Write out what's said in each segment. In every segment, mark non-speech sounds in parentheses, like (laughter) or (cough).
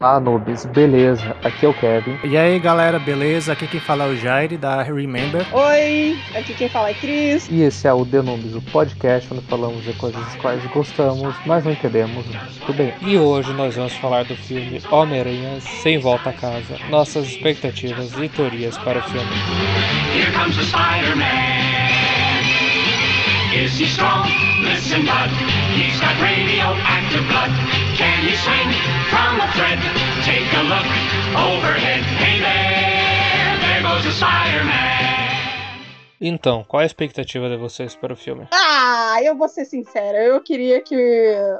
Ah, Nubes, beleza. Aqui é o Kevin. E aí, galera, beleza? Aqui quem fala é o Jair, da Remember. Oi, aqui quem fala é Cris. E esse é o The Nubes, o podcast onde falamos de coisas das quais gostamos, mas não entendemos tudo bem. E hoje nós vamos falar do filme Homem-Aranha Sem Volta a Casa. Nossas expectativas e teorias para o filme. Here comes the Spider-Man. Is he strong? Listen, bud. He's got radioactive blood. Can he swing from a thread? Take a look overhead. Hey there, there goes the Spider-Man. Então, qual a expectativa de vocês para o filme? Ah, eu vou ser sincera, eu queria que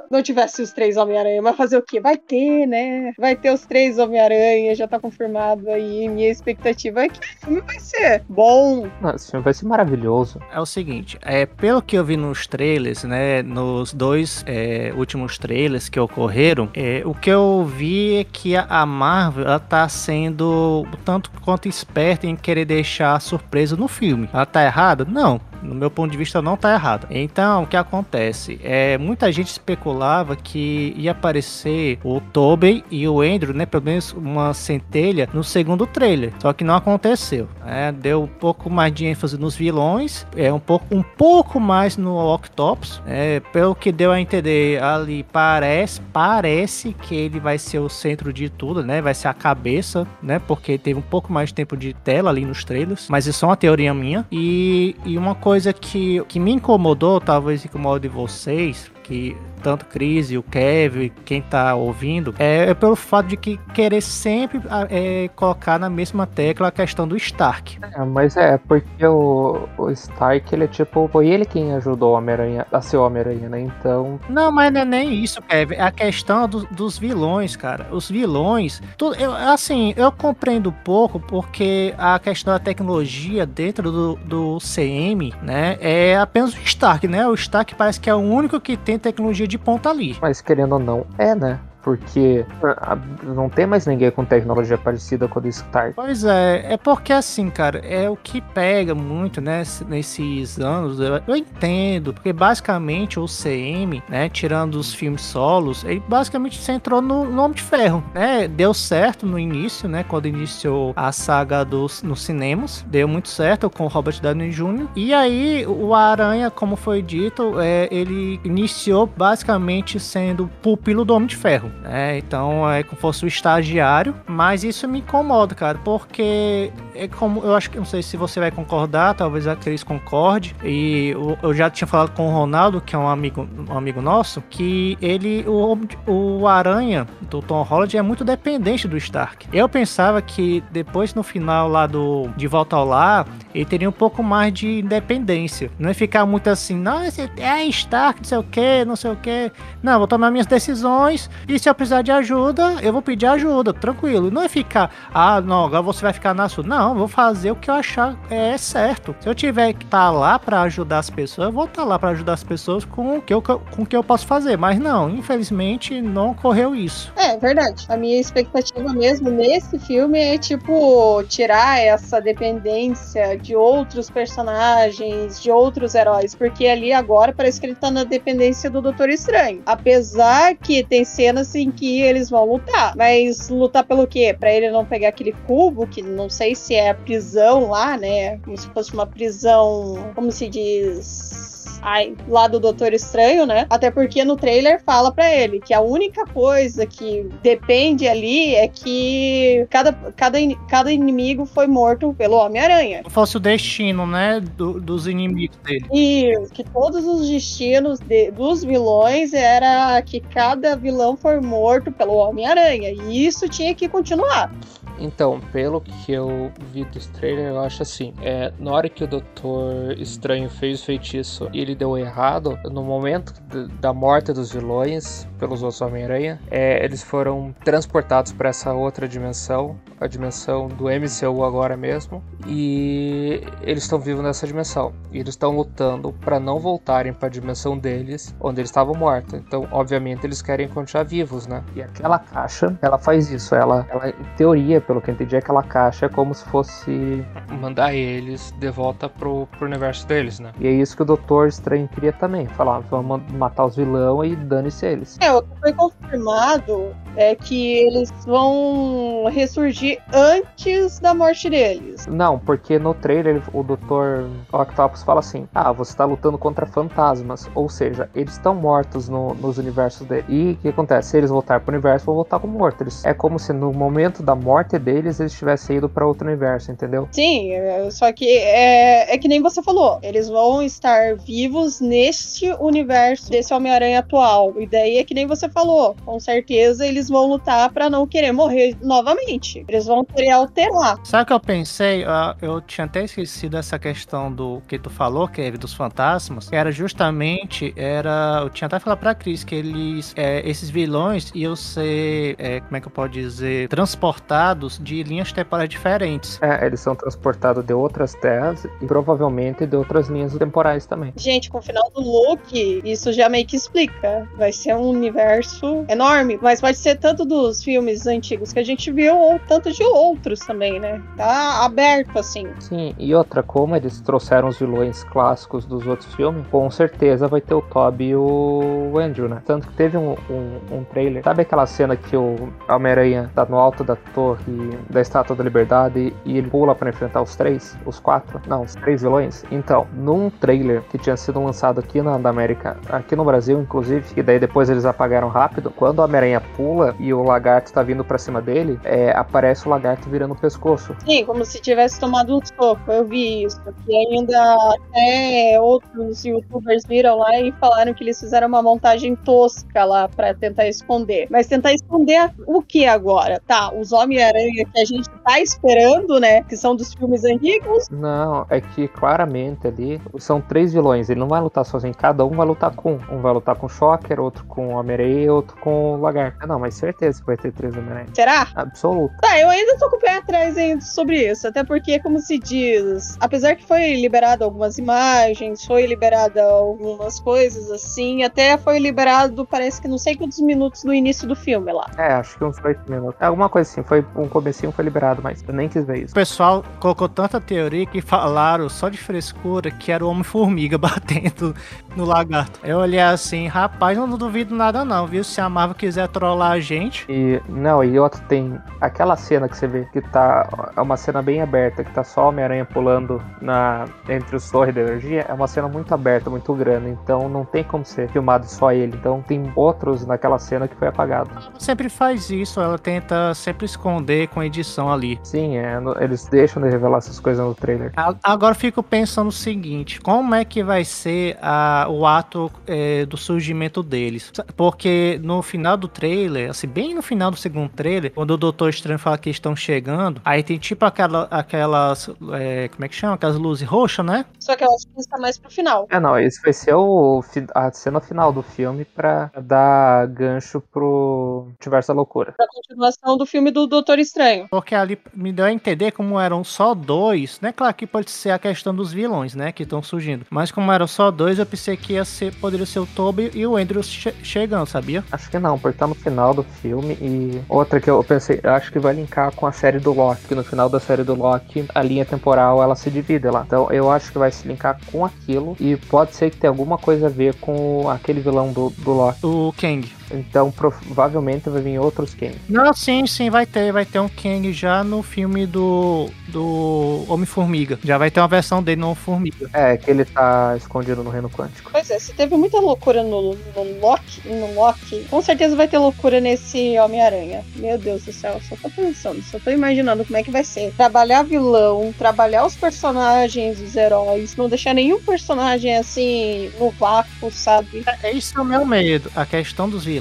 não tivesse os três Homem-Aranha, mas fazer o quê? Vai ter, né? Vai ter os três Homem-Aranha, já tá confirmado aí. Minha expectativa é que o filme vai ser bom. Não, esse filme vai ser maravilhoso. É o seguinte, é, pelo que eu vi nos trailers, né, nos dois é, últimos trailers que ocorreram, é, o que eu vi é que a, a Marvel, ela tá sendo tanto quanto esperta em querer deixar surpresa no filme. Ela tá errada? Não. No meu ponto de vista, não tá errada. Então, o que acontece? É, muita gente especulava que ia aparecer o Tobey e o Andrew, né? Pelo menos uma centelha no segundo trailer. Só que não aconteceu. Né? Deu um pouco mais de ênfase nos vilões, é um pouco, um pouco mais no Octopus. É, pelo que deu a entender ali, parece, parece que ele vai ser o centro de tudo, né? Vai ser a cabeça, né? Porque teve um pouco mais de tempo de tela ali nos trailers. Mas isso é uma teoria minha. E, e uma coisa que, que me incomodou, talvez incomode vocês, que tanto Cris e o Kevin, quem tá ouvindo, é, é pelo fato de que querer sempre é, colocar na mesma tecla a questão do Stark. É, mas é, porque o, o Stark, ele é tipo, foi ele quem ajudou o Homem-Aranha a ser Homem-Aranha, né? Então. Não, mas não é nem isso, Kevin. É a questão do, dos vilões, cara. Os vilões. Tu, eu, assim, eu compreendo pouco porque a questão da tecnologia dentro do, do CM, né? É apenas o Stark, né? O Stark parece que é o único que tem tecnologia de ponta ali. Mas querendo ou não, é, né? Porque ah, não tem mais ninguém com tecnologia parecida com o do. Pois é, é porque assim, cara, é o que pega muito, né, nesses anos, eu, eu entendo, porque basicamente o CM, né, tirando os filmes solos, ele basicamente centrou no, no Homem de Ferro, né, deu certo no início, né, quando iniciou a saga dos, nos cinemas, deu muito certo com o Robert Downey Jr., e aí o Aranha, como foi dito, é, ele iniciou basicamente sendo pupilo do Homem de Ferro, né? Então é como se fosse o estagiário, mas isso me incomoda, cara, porque é como eu acho que não sei se você vai concordar, talvez a Cris concorde. E eu, já tinha falado com o Ronaldo, que é um amigo, um amigo nosso, que ele o, o Aranha do Tom Holland é muito dependente do Stark. Eu pensava que depois no final lá do de volta ao lar, ele teria um pouco mais de independência. Não ia ficar muito assim, não, é Stark, não sei o que, não sei o que. Não, vou tomar minhas decisões e se eu precisar de ajuda, eu vou pedir ajuda, tranquilo. Não é ficar, ah, não, agora você vai ficar na sua. Não, vou fazer o que eu achar é certo. Se eu tiver que estar tá lá para ajudar as pessoas, eu vou estar tá lá para ajudar as pessoas com o que eu, com o que eu posso fazer. Mas não, infelizmente não ocorreu isso. É, verdade. A minha expectativa mesmo nesse filme é, tipo, tirar essa dependência de outros personagens, de outros heróis. Porque ali agora parece que ele tá na dependência do Doutor Estranho. Apesar que tem cenas em que eles vão lutar. Mas lutar pelo quê? Pra ele não pegar aquele cubo, que não sei se é a prisão lá, né? Como se fosse uma prisão, como se diz ai, lá do Doutor Estranho, né? Até porque no trailer fala para ele que a única coisa que depende ali é que cada, cada, cada inimigo foi morto pelo Homem-Aranha. Fosse o destino, né? Do, dos inimigos dele. E que todos os destinos de, dos vilões era que cada vilão foi morto pelo Homem-Aranha. E isso tinha que continuar. Então, pelo que eu vi dos trailers, eu acho assim: é, na hora que o Doutor Estranho fez o feitiço e ele deu errado, no momento da morte dos vilões pelos outros Homem-Aranha, é, eles foram transportados para essa outra dimensão, a dimensão do MCU agora mesmo, e eles estão vivos nessa dimensão. E eles estão lutando para não voltarem para a dimensão deles, onde eles estavam mortos. Então, obviamente, eles querem continuar vivos, né? E aquela caixa, ela faz isso. Ela, ela em teoria, pelo que eu entendi, aquela caixa é como se fosse. Mandar eles de volta pro, pro universo deles, né? E é isso que o Doutor Estranho queria também. Falar, vamos matar os vilões e dane-se eles. É, o que foi confirmado é que eles vão ressurgir antes da morte deles. Não, porque no trailer o Dr. Octopus fala assim: Ah, você tá lutando contra fantasmas. Ou seja, eles estão mortos no- nos universos dele. E o que acontece? Se eles voltarem pro universo, vão voltar como mortos. É como se no momento da morte deles eles tivessem ido pra outro universo, entendeu? Sim, é, só que é, é que nem você falou. Eles vão estar vivos neste universo desse Homem-Aranha atual. E daí é que nem você falou. Com certeza eles vão lutar pra não querer morrer novamente. Eles vão querer alterar. Sabe o que eu pensei? Ah, Eu tinha até esquecido essa questão do que tu falou, Kevin, dos fantasmas. Que era justamente, era. Eu tinha até falado pra Cris que eles. é, esses vilões iam ser. é, como é que eu posso dizer? Transportados de linhas temporais diferentes. É, eles são transportados de outras terras e provavelmente de outras linhas temporais também. Gente, com o final do Loki, isso já meio que explica. Vai ser um universo enorme, mas pode ser tanto dos filmes antigos que a gente viu, ou tanto de outros também, né? Tá aberto assim. Sim, e outra, como eles trouxeram os vilões clássicos dos outros filmes, com certeza vai ter o Toby e o Andrew, né? Tanto que teve um, um, um trailer. Sabe aquela cena que o Homem-Aranha tá no alto da torre da Estátua da Liberdade e ele pula pra enfrentar os três? Os quatro? Não, os três vilões? Então, num trailer que tinha sido lançado aqui na América, aqui no Brasil, inclusive, e daí depois eles apagaram rápido, quando o Homem-Aranha pula e o lagarto tá vindo pra cima dele, é, aparece o lagarto virando o pescoço. Sim, como se tivesse tomado um soco. Eu vi isso. E ainda até outros youtubers viram lá e falaram que eles fizeram uma montagem tosca lá pra tentar esconder. Mas tentar esconder o que agora? Tá, os Homem-Aranha que a gente tá esperando, né? Que são dos filmes antigos. Não, é que claramente ali são três vilões. Ele não vai lutar sozinho, cada um vai lutar com um. Um vai lutar com o Shocker, outro com o Homem-Aranha e outro com o Lagarto. Ah, Não, mas certeza que vai ter três Homem-Aranha. Será? Absoluto. Tá, eu ainda tô com o pé atrás ainda sobre isso, até porque, como se diz, apesar que foi liberado algumas imagens, foi liberada algumas coisas assim, até foi liberado, parece que não sei quantos minutos no início do filme lá. É, acho que uns oito minutos. É, Alguma coisa assim, foi um comecinho foi liberado, mas eu nem quis ver O isso. pessoal colocou tanta teoria que falaram só de frescura que era o Homem-Formiga (laughs) batendo no lagarto. Eu olhei assim, rapaz, eu não duvido nada não, viu? Se a Marvel quiser trollar a gente, E não, e outra tem aquela cena que você vê que tá. É uma cena bem aberta, que tá só Homem-Aranha pulando na, entre os torres de energia. É uma cena muito aberta, muito grande. Então não tem como ser filmado só ele. Então tem outros naquela cena que foi apagado. sempre faz isso, ela tenta sempre esconder com edição ali. Sim, é, eles deixam de revelar essas coisas no trailer. Agora eu fico pensando o seguinte: como é que vai ser a- o ato é, do surgimento deles? Porque no final do trailer, assim, bem no final do segundo trailer, quando o Doutor Estranho fala que estão chegando, aí tem tipo aquela, aquelas. é, como é que chama? Aquelas luzes roxas, né? Só que eu acho que isso tá mais pro final. É, não, esse vai ser o, a cena final do filme pra dar gancho pro Multiverso da Loucura. Pra continuação do filme do Doutor Estranho. Porque ali me deu a entender como eram só dois, né? Claro que pode ser a questão dos vilões, né? Que estão surgindo. Mas como eram só dois, eu pensei que ia ser, poderia ser o Toby e o Andrew che- chegando, sabia? Acho que não, porque tá no final do filme. E outra que eu pensei, eu acho que vai linkar com a série do Loki. Que no final da série do Loki, a linha temporal ela se divide lá. Então eu acho que vai se linkar com aquilo. E pode ser que tenha alguma coisa a ver com aquele vilão do, do Loki. O Kang. Então provavelmente vai vir outros Kang. Não, sim, sim, vai ter. Vai ter um Kang já no filme do, do Homem-Formiga. Já vai ter uma versão dele no Homem-Formiga. É, que ele tá escondido no reino quântico. Pois é, se teve muita loucura no, no Loki, no Loki, com certeza vai ter loucura nesse Homem-Aranha. Meu Deus do céu, só tô pensando, só tô imaginando como é que vai ser. Trabalhar vilão, trabalhar os personagens, os heróis, não deixar nenhum personagem assim no vácuo, sabe? É isso é o meu medo. A questão dos vilões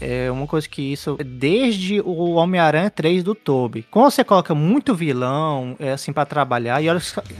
é uma coisa que isso desde o Homem-Aranha 3 do Toby. Quando você coloca muito vilão, é assim para trabalhar, e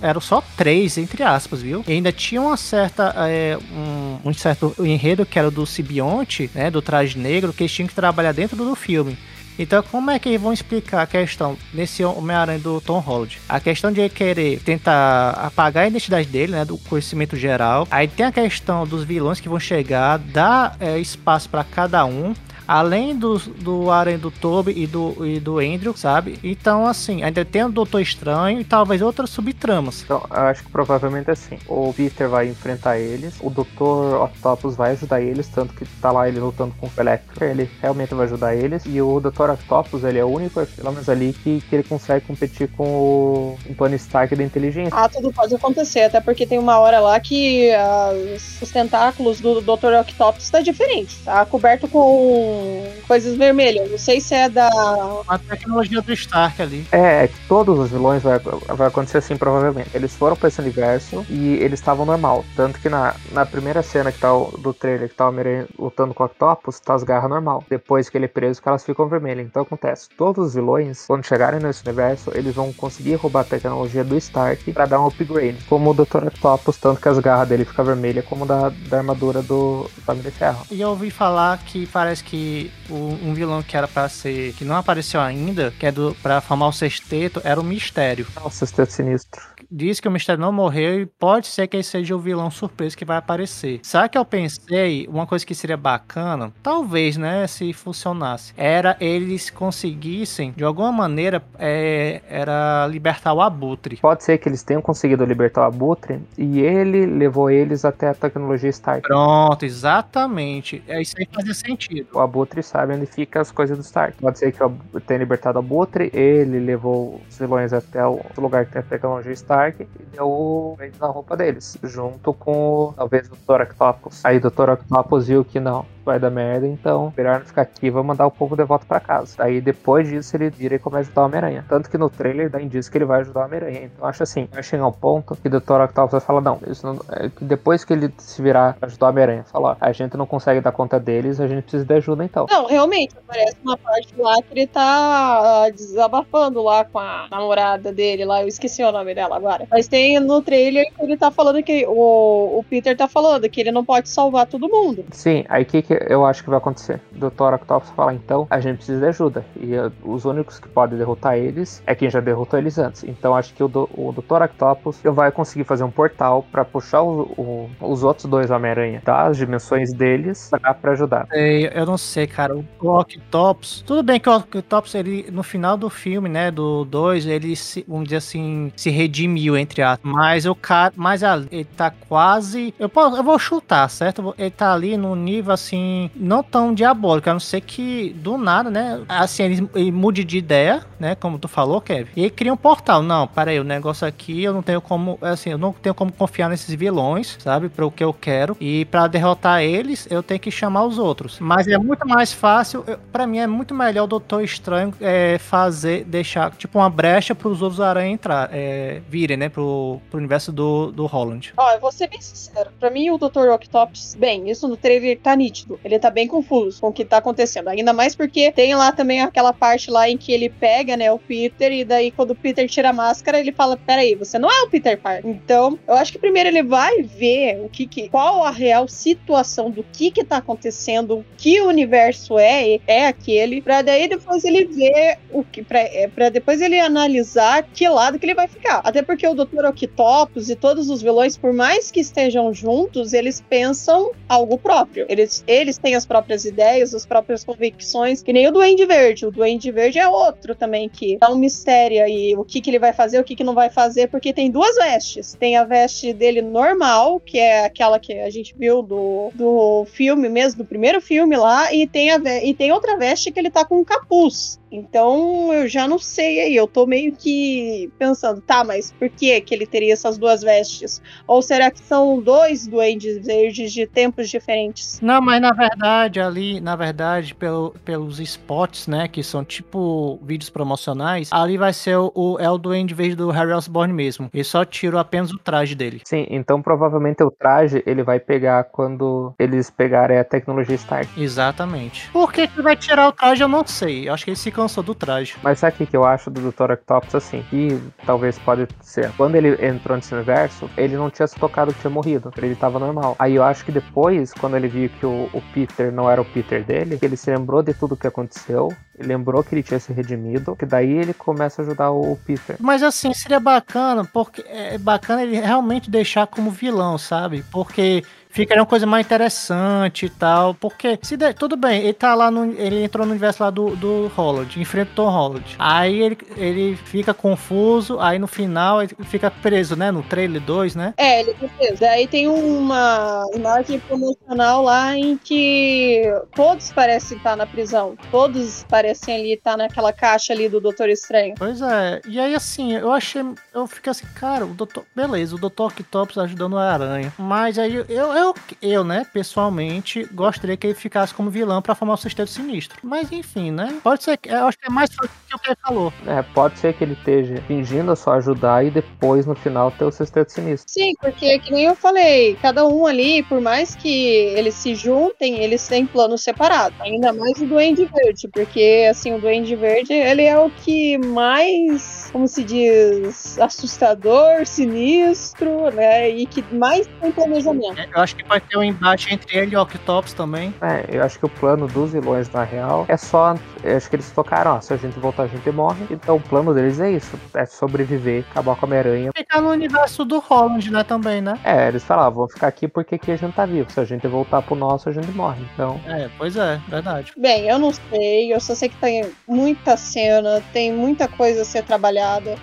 eram só três entre aspas, viu? E ainda tinha uma certa é, um, um certo enredo que era do Sibionte, né, do traje negro, que eles tinham que trabalhar dentro do filme. Então, como é que eles vão explicar a questão nesse Homem-Aranha do Tom Holland? A questão de ele querer tentar apagar a identidade dele, né, do conhecimento geral. Aí tem a questão dos vilões que vão chegar, dar é, espaço para cada um. Além do, do Aren do Toby e do, e do Andrew, sabe? Então, assim, ainda tem o Doutor Estranho e talvez outras subtramas. Então, eu acho que provavelmente é assim. O Peter vai enfrentar eles, o Doutor Octopus vai ajudar eles, tanto que tá lá ele lutando com o Electro, ele realmente vai ajudar eles. E o Doutor Octopus, ele é o único, pelo menos ali, que, que ele consegue competir com o, o Tony Stark da inteligência. Ah, tudo pode acontecer, até porque tem uma hora lá que os tentáculos do Dr. Octopus tá diferente. Tá coberto com coisas vermelhas. Não sei se é da. A tecnologia do Stark ali. É, é que todos os vilões vai, vai acontecer assim, provavelmente. Eles foram pra esse universo e eles estavam normal. Tanto que na, na primeira cena que tá o, do trailer, que tá o Homem lutando com o Octopus, tá as garras normal. Depois que ele é preso, que elas ficam vermelhas. Então acontece, todos os vilões, quando chegarem nesse universo, eles vão conseguir roubar a tecnologia do Stark para dar um upgrade. Como o Dr. Octopus, tanto que as garras dele ficam vermelhas, como da, da armadura do, do Homem de Ferro. E eu ouvi falar que parece que o, um vilão que era para ser, que não apareceu ainda, que é do para formar o sexteto, era o Mistério. O sexteto sinistro diz que o Mistério não morreu e pode ser que ele seja o vilão surpresa que vai aparecer. Sabe que eu pensei, uma coisa que seria bacana, talvez, né, se funcionasse, era eles conseguissem, de alguma maneira, é, era libertar o Abutre. Pode ser que eles tenham conseguido libertar o Abutre e ele levou eles até a tecnologia Stark. Pronto, exatamente. É isso aí fazia sentido. O Abutre sabe onde fica as coisas do Stark. Pode ser que tenha libertado o Abutre, ele levou os vilões até o lugar que tem a tecnologia Stark Stark e deu o na roupa deles, junto com talvez o Dr. Octopus. Aí o Dr. Octopus viu que não, vai dar merda, então melhor não ficar aqui, vou mandar o povo de volta pra casa. Aí depois disso ele vira e começa a ajudar o Homem-Aranha. Tanto que no trailer dá indício que ele vai ajudar o Homem-Aranha. Então acho assim, vai chegar um ponto que o Dr. Octopus vai falar, não, isso não, é que depois que ele se virar ajudar o Homem-Aranha, falar, a gente não consegue dar conta deles, a gente precisa de ajuda então. Não, realmente, aparece uma parte lá que ele tá desabafando lá com a namorada dele lá, eu esqueci o nome dela agora. Mas tem no trailer que ele tá falando que o, o Peter tá falando que ele não pode salvar todo mundo. Sim, aí que, que eu acho que vai acontecer? Dr. Octopus fala, então, a gente precisa de ajuda. E uh, os únicos que podem derrotar eles é quem já derrotou eles antes. Então acho que o, do, o Dr. Octopus vai conseguir fazer um portal para puxar o, o, os outros dois Homem-Aranha das dimensões deles pra ajudar. É, eu não sei, cara. O Octopus. Tudo bem que o Octopus, ele, no final do filme, né, do 2, ele, se, vamos dizer assim, se redimiu, entre aspas. Mas o cara. Mas ele tá quase. Eu, posso, eu vou chutar, certo? Ele tá ali no nível assim não tão diabólico, a não ser que do nada, né? Assim, ele, ele mude de ideia, né? Como tu falou, Kevin. E ele cria um portal. Não, peraí, o negócio aqui eu não tenho como, assim, eu não tenho como confiar nesses vilões, sabe? Para o que eu quero. E para derrotar eles, eu tenho que chamar os outros. Mas é muito mais fácil, para mim é muito melhor o Doutor Estranho é, fazer, deixar tipo uma brecha para os outros aranha entrar, é, virem, né? Pro, pro universo do, do Holland. Ó, eu vou ser bem sincero. Pra mim, o Dr. Octopus, bem, isso no trailer tá nítido. Ele tá bem confuso com o que tá acontecendo. Ainda mais porque tem lá também aquela parte lá em que ele pega, né, o Peter, e daí quando o Peter tira a máscara, ele fala: Peraí, você não é o Peter Parker. Então, eu acho que primeiro ele vai ver o que, que qual a real situação do que que tá acontecendo, que universo é, é aquele, pra daí depois ele ver o que, pra, é, pra depois ele analisar que lado que ele vai ficar. Até porque o Dr. Octopus e todos os vilões, por mais que estejam juntos, eles pensam algo próprio. Eles, eles têm as próprias ideias, as próprias convicções, que nem o Duende Verde. O Duende Verde é outro também que é um mistério aí, o que, que ele vai fazer, o que, que não vai fazer, porque tem duas vestes. Tem a veste dele normal, que é aquela que a gente viu do, do filme mesmo, do primeiro filme lá, e tem, a, e tem outra veste que ele tá com um capuz. Então eu já não sei aí, eu tô meio que pensando, tá, mas por que que ele teria essas duas vestes? Ou será que são dois duendes verdes de tempos diferentes? Não, mas na verdade ali, na verdade, pelo, pelos spots, né, que são tipo vídeos promocionais, ali vai ser o, o é o duende verde do Harry Osborn mesmo. Ele só tira apenas o traje dele. Sim, então provavelmente o traje ele vai pegar quando eles pegarem a tecnologia Stark. Exatamente. Por que que vai tirar o traje eu não sei. Eu acho que eles ficam cansou do traje. Mas sabe o que eu acho do Dr. Octopus assim? Que talvez pode ser. Quando ele entrou nesse universo, ele não tinha se tocado que tinha morrido. Ele tava normal. Aí eu acho que depois, quando ele viu que o, o Peter não era o Peter dele, ele se lembrou de tudo que aconteceu. Lembrou que ele tinha se redimido, que daí ele começa a ajudar o Peter. Mas assim, seria bacana, porque é bacana ele realmente deixar como vilão, sabe? Porque ficaria uma coisa mais interessante e tal. Porque, se der, tudo bem, ele tá lá no. Ele entrou no universo lá do, do Holland, enfrentou o Holland. Aí ele, ele fica confuso, aí no final ele fica preso, né? No trailer 2, né? É, ele fica preso. Daí tem uma imagem promocional lá em que todos parecem estar na prisão. Todos parecem ali estar naquela caixa ali do Doutor Estranho. Pois é. E aí, assim, eu achei. Eu fiquei assim, cara, o doutor. Beleza, o Doutor Octopus ajudando a aranha. Mas aí eu, eu, eu, né, pessoalmente, gostaria que ele ficasse como vilão pra formar o Sexteto Sinistro. Mas enfim, né? Pode ser que. Eu acho que é mais fácil que o que ele falou. É, pode ser que ele esteja fingindo só ajudar e depois no final ter o Sexteto Sinistro. Sim, porque que nem eu falei, cada um ali, por mais que eles se juntem, eles têm planos separados. Ainda mais o Duende Verde, porque assim, o Duende Verde, ele é o que mais, como se diz, assustador, sinistro, né? E que mais tem planejamento. Eu acho que pode ter um embate entre ele e o Octopus também. É, eu acho que o plano dos vilões, na real, é só. Eu acho que eles tocaram, ó, se a gente voltar, a gente morre. Então o plano deles é isso: é sobreviver, acabar com a Homem-Aranha. Ficar no universo do Holland, né, também, né? É, eles falavam, vamos ficar aqui porque aqui a gente tá vivo. Se a gente voltar pro nosso, a gente morre. Então. É, pois é, verdade. Bem, eu não sei, eu só sei que tem muita cena, tem muita coisa a ser trabalhada.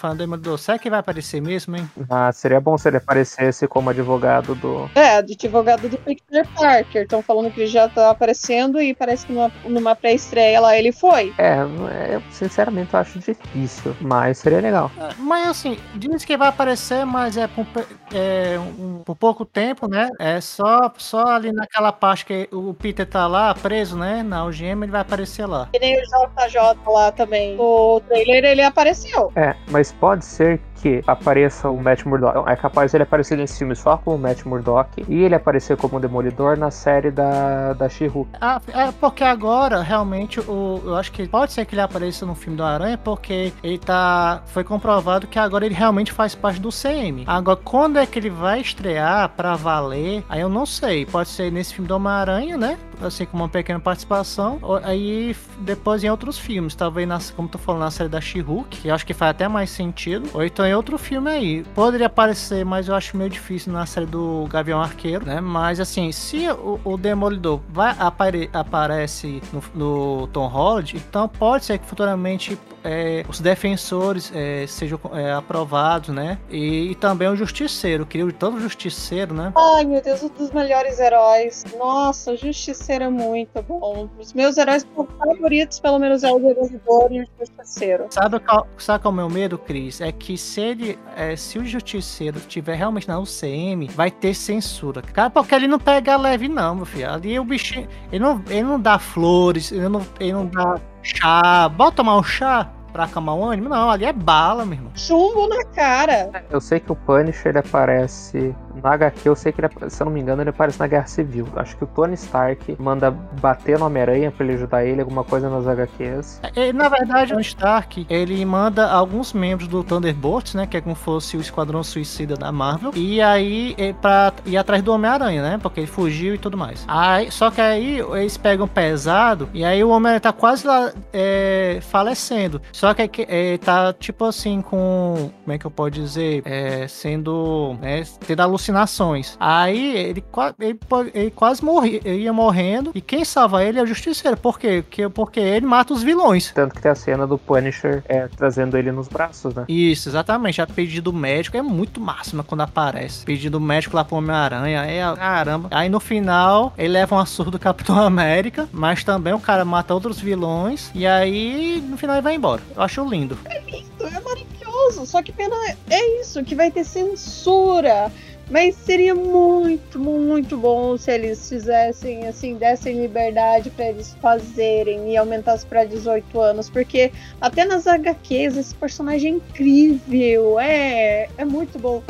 Falando do Demolidor, será que vai aparecer mesmo, hein? Ah, seria bom se ele aparecesse como advogado do. É, do advogado do Peter Parker. Estão falando que ele já tá aparecendo e parece que numa, numa pré-estreia lá ele foi. É, é, sinceramente eu acho difícil, mas seria legal. É, Mas assim, diz que vai aparecer, mas é por, é, um- por pouco tempo, né? É só, só ali naquela parte que o Peter tá lá preso, né? Na algema, ele vai aparecer lá. Que nem o JJ lá também. O trailer ele apareceu. É, mas pode ser que apareça o Matt Murdock. É capaz ele aparecer nesse filme só como Matt Murdock e ele aparecer como Demolidor na série da, da She-Hulk. Ah, é porque agora, realmente, o, eu acho que pode ser que ele apareça no filme do Aranha, porque ele tá. Foi comprovado que agora ele realmente faz parte do CM. Agora, quando é que ele vai estrear pra valer? Aí eu não sei. Pode ser nesse filme do Homem-Aranha, né? Assim, com uma pequena participação. ou- Aí depois em outros filmes. Talvez, nas, como tu falou, na série da She-Hulk, que eu acho que faz até mais sentido. Ou então em outro filme aí. Poderia aparecer, mas eu acho meio difícil na série do Gavião Arqueiro, né? Mas assim, se o, o Demolidor vai apare, aparece no, no Tom Holland, então pode ser que futuramente é, os defensores é, sejam é, aprovados, né? E, e também o Justiceiro, queria tanto o Justiceiro, né? Ai, meu Deus, um dos melhores heróis. Nossa, o Justiceiro é muito bom. Os meus heróis favoritos, pelo menos, é o Demolidor e o Justiceiro. Sabe qual, sabe qual é o meu medo, Cris? É que se ele, é, se o Justiceiro estiver realmente na UCM, vai ter censura. Cara, porque ele não pega leve, não, meu filho. Ali o bichinho, ele não, ele não dá flores, ele não, ele não dá chá. Bota tomar um chá pra acalmar o ânimo? Não, ali é bala, meu irmão. Chumbo na cara. Eu sei que o Punisher ele aparece na HQ, eu sei que ele, se eu não me engano, ele aparece na Guerra Civil. Acho que o Tony Stark manda bater no Homem-Aranha pra ele ajudar ele, alguma coisa nas HQs. É, na verdade, o Stark, ele manda alguns membros do Thunderbolts, né? Que é como se fosse o Esquadrão Suicida da Marvel. E aí, é pra ir atrás do Homem-Aranha, né? Porque ele fugiu e tudo mais. Aí, só que aí, eles pegam pesado. E aí, o Homem-Aranha tá quase lá, é, falecendo. Só que que- é, tá, tipo assim, com... Como é que eu posso dizer? É, sendo... Né, tendo alucinações. Aí, ele, ele, ele quase morria, ele ia morrendo. E quem salva ele é o Justiceiro. Por quê? Porque, porque ele mata os vilões. Tanto que tem a cena do Punisher é, trazendo ele nos braços, né? Isso, exatamente. A pedido médico é muito máxima quando aparece. Pedido médico lá pro Homem-Aranha. É, caramba. Aí no final, ele leva uma surra do Capitão (laughs) América. Mas também o cara mata outros vilões. E aí, no final, ele vai embora. Eu acho lindo. Isso é maravilhoso. Só que pena é isso, que vai ter censura. Mas seria muito, muito bom se eles fizessem, assim, dessem liberdade pra eles fazerem e aumentasse pra 18 anos. Porque até nas HQs esse personagem é incrível. É, é muito bom.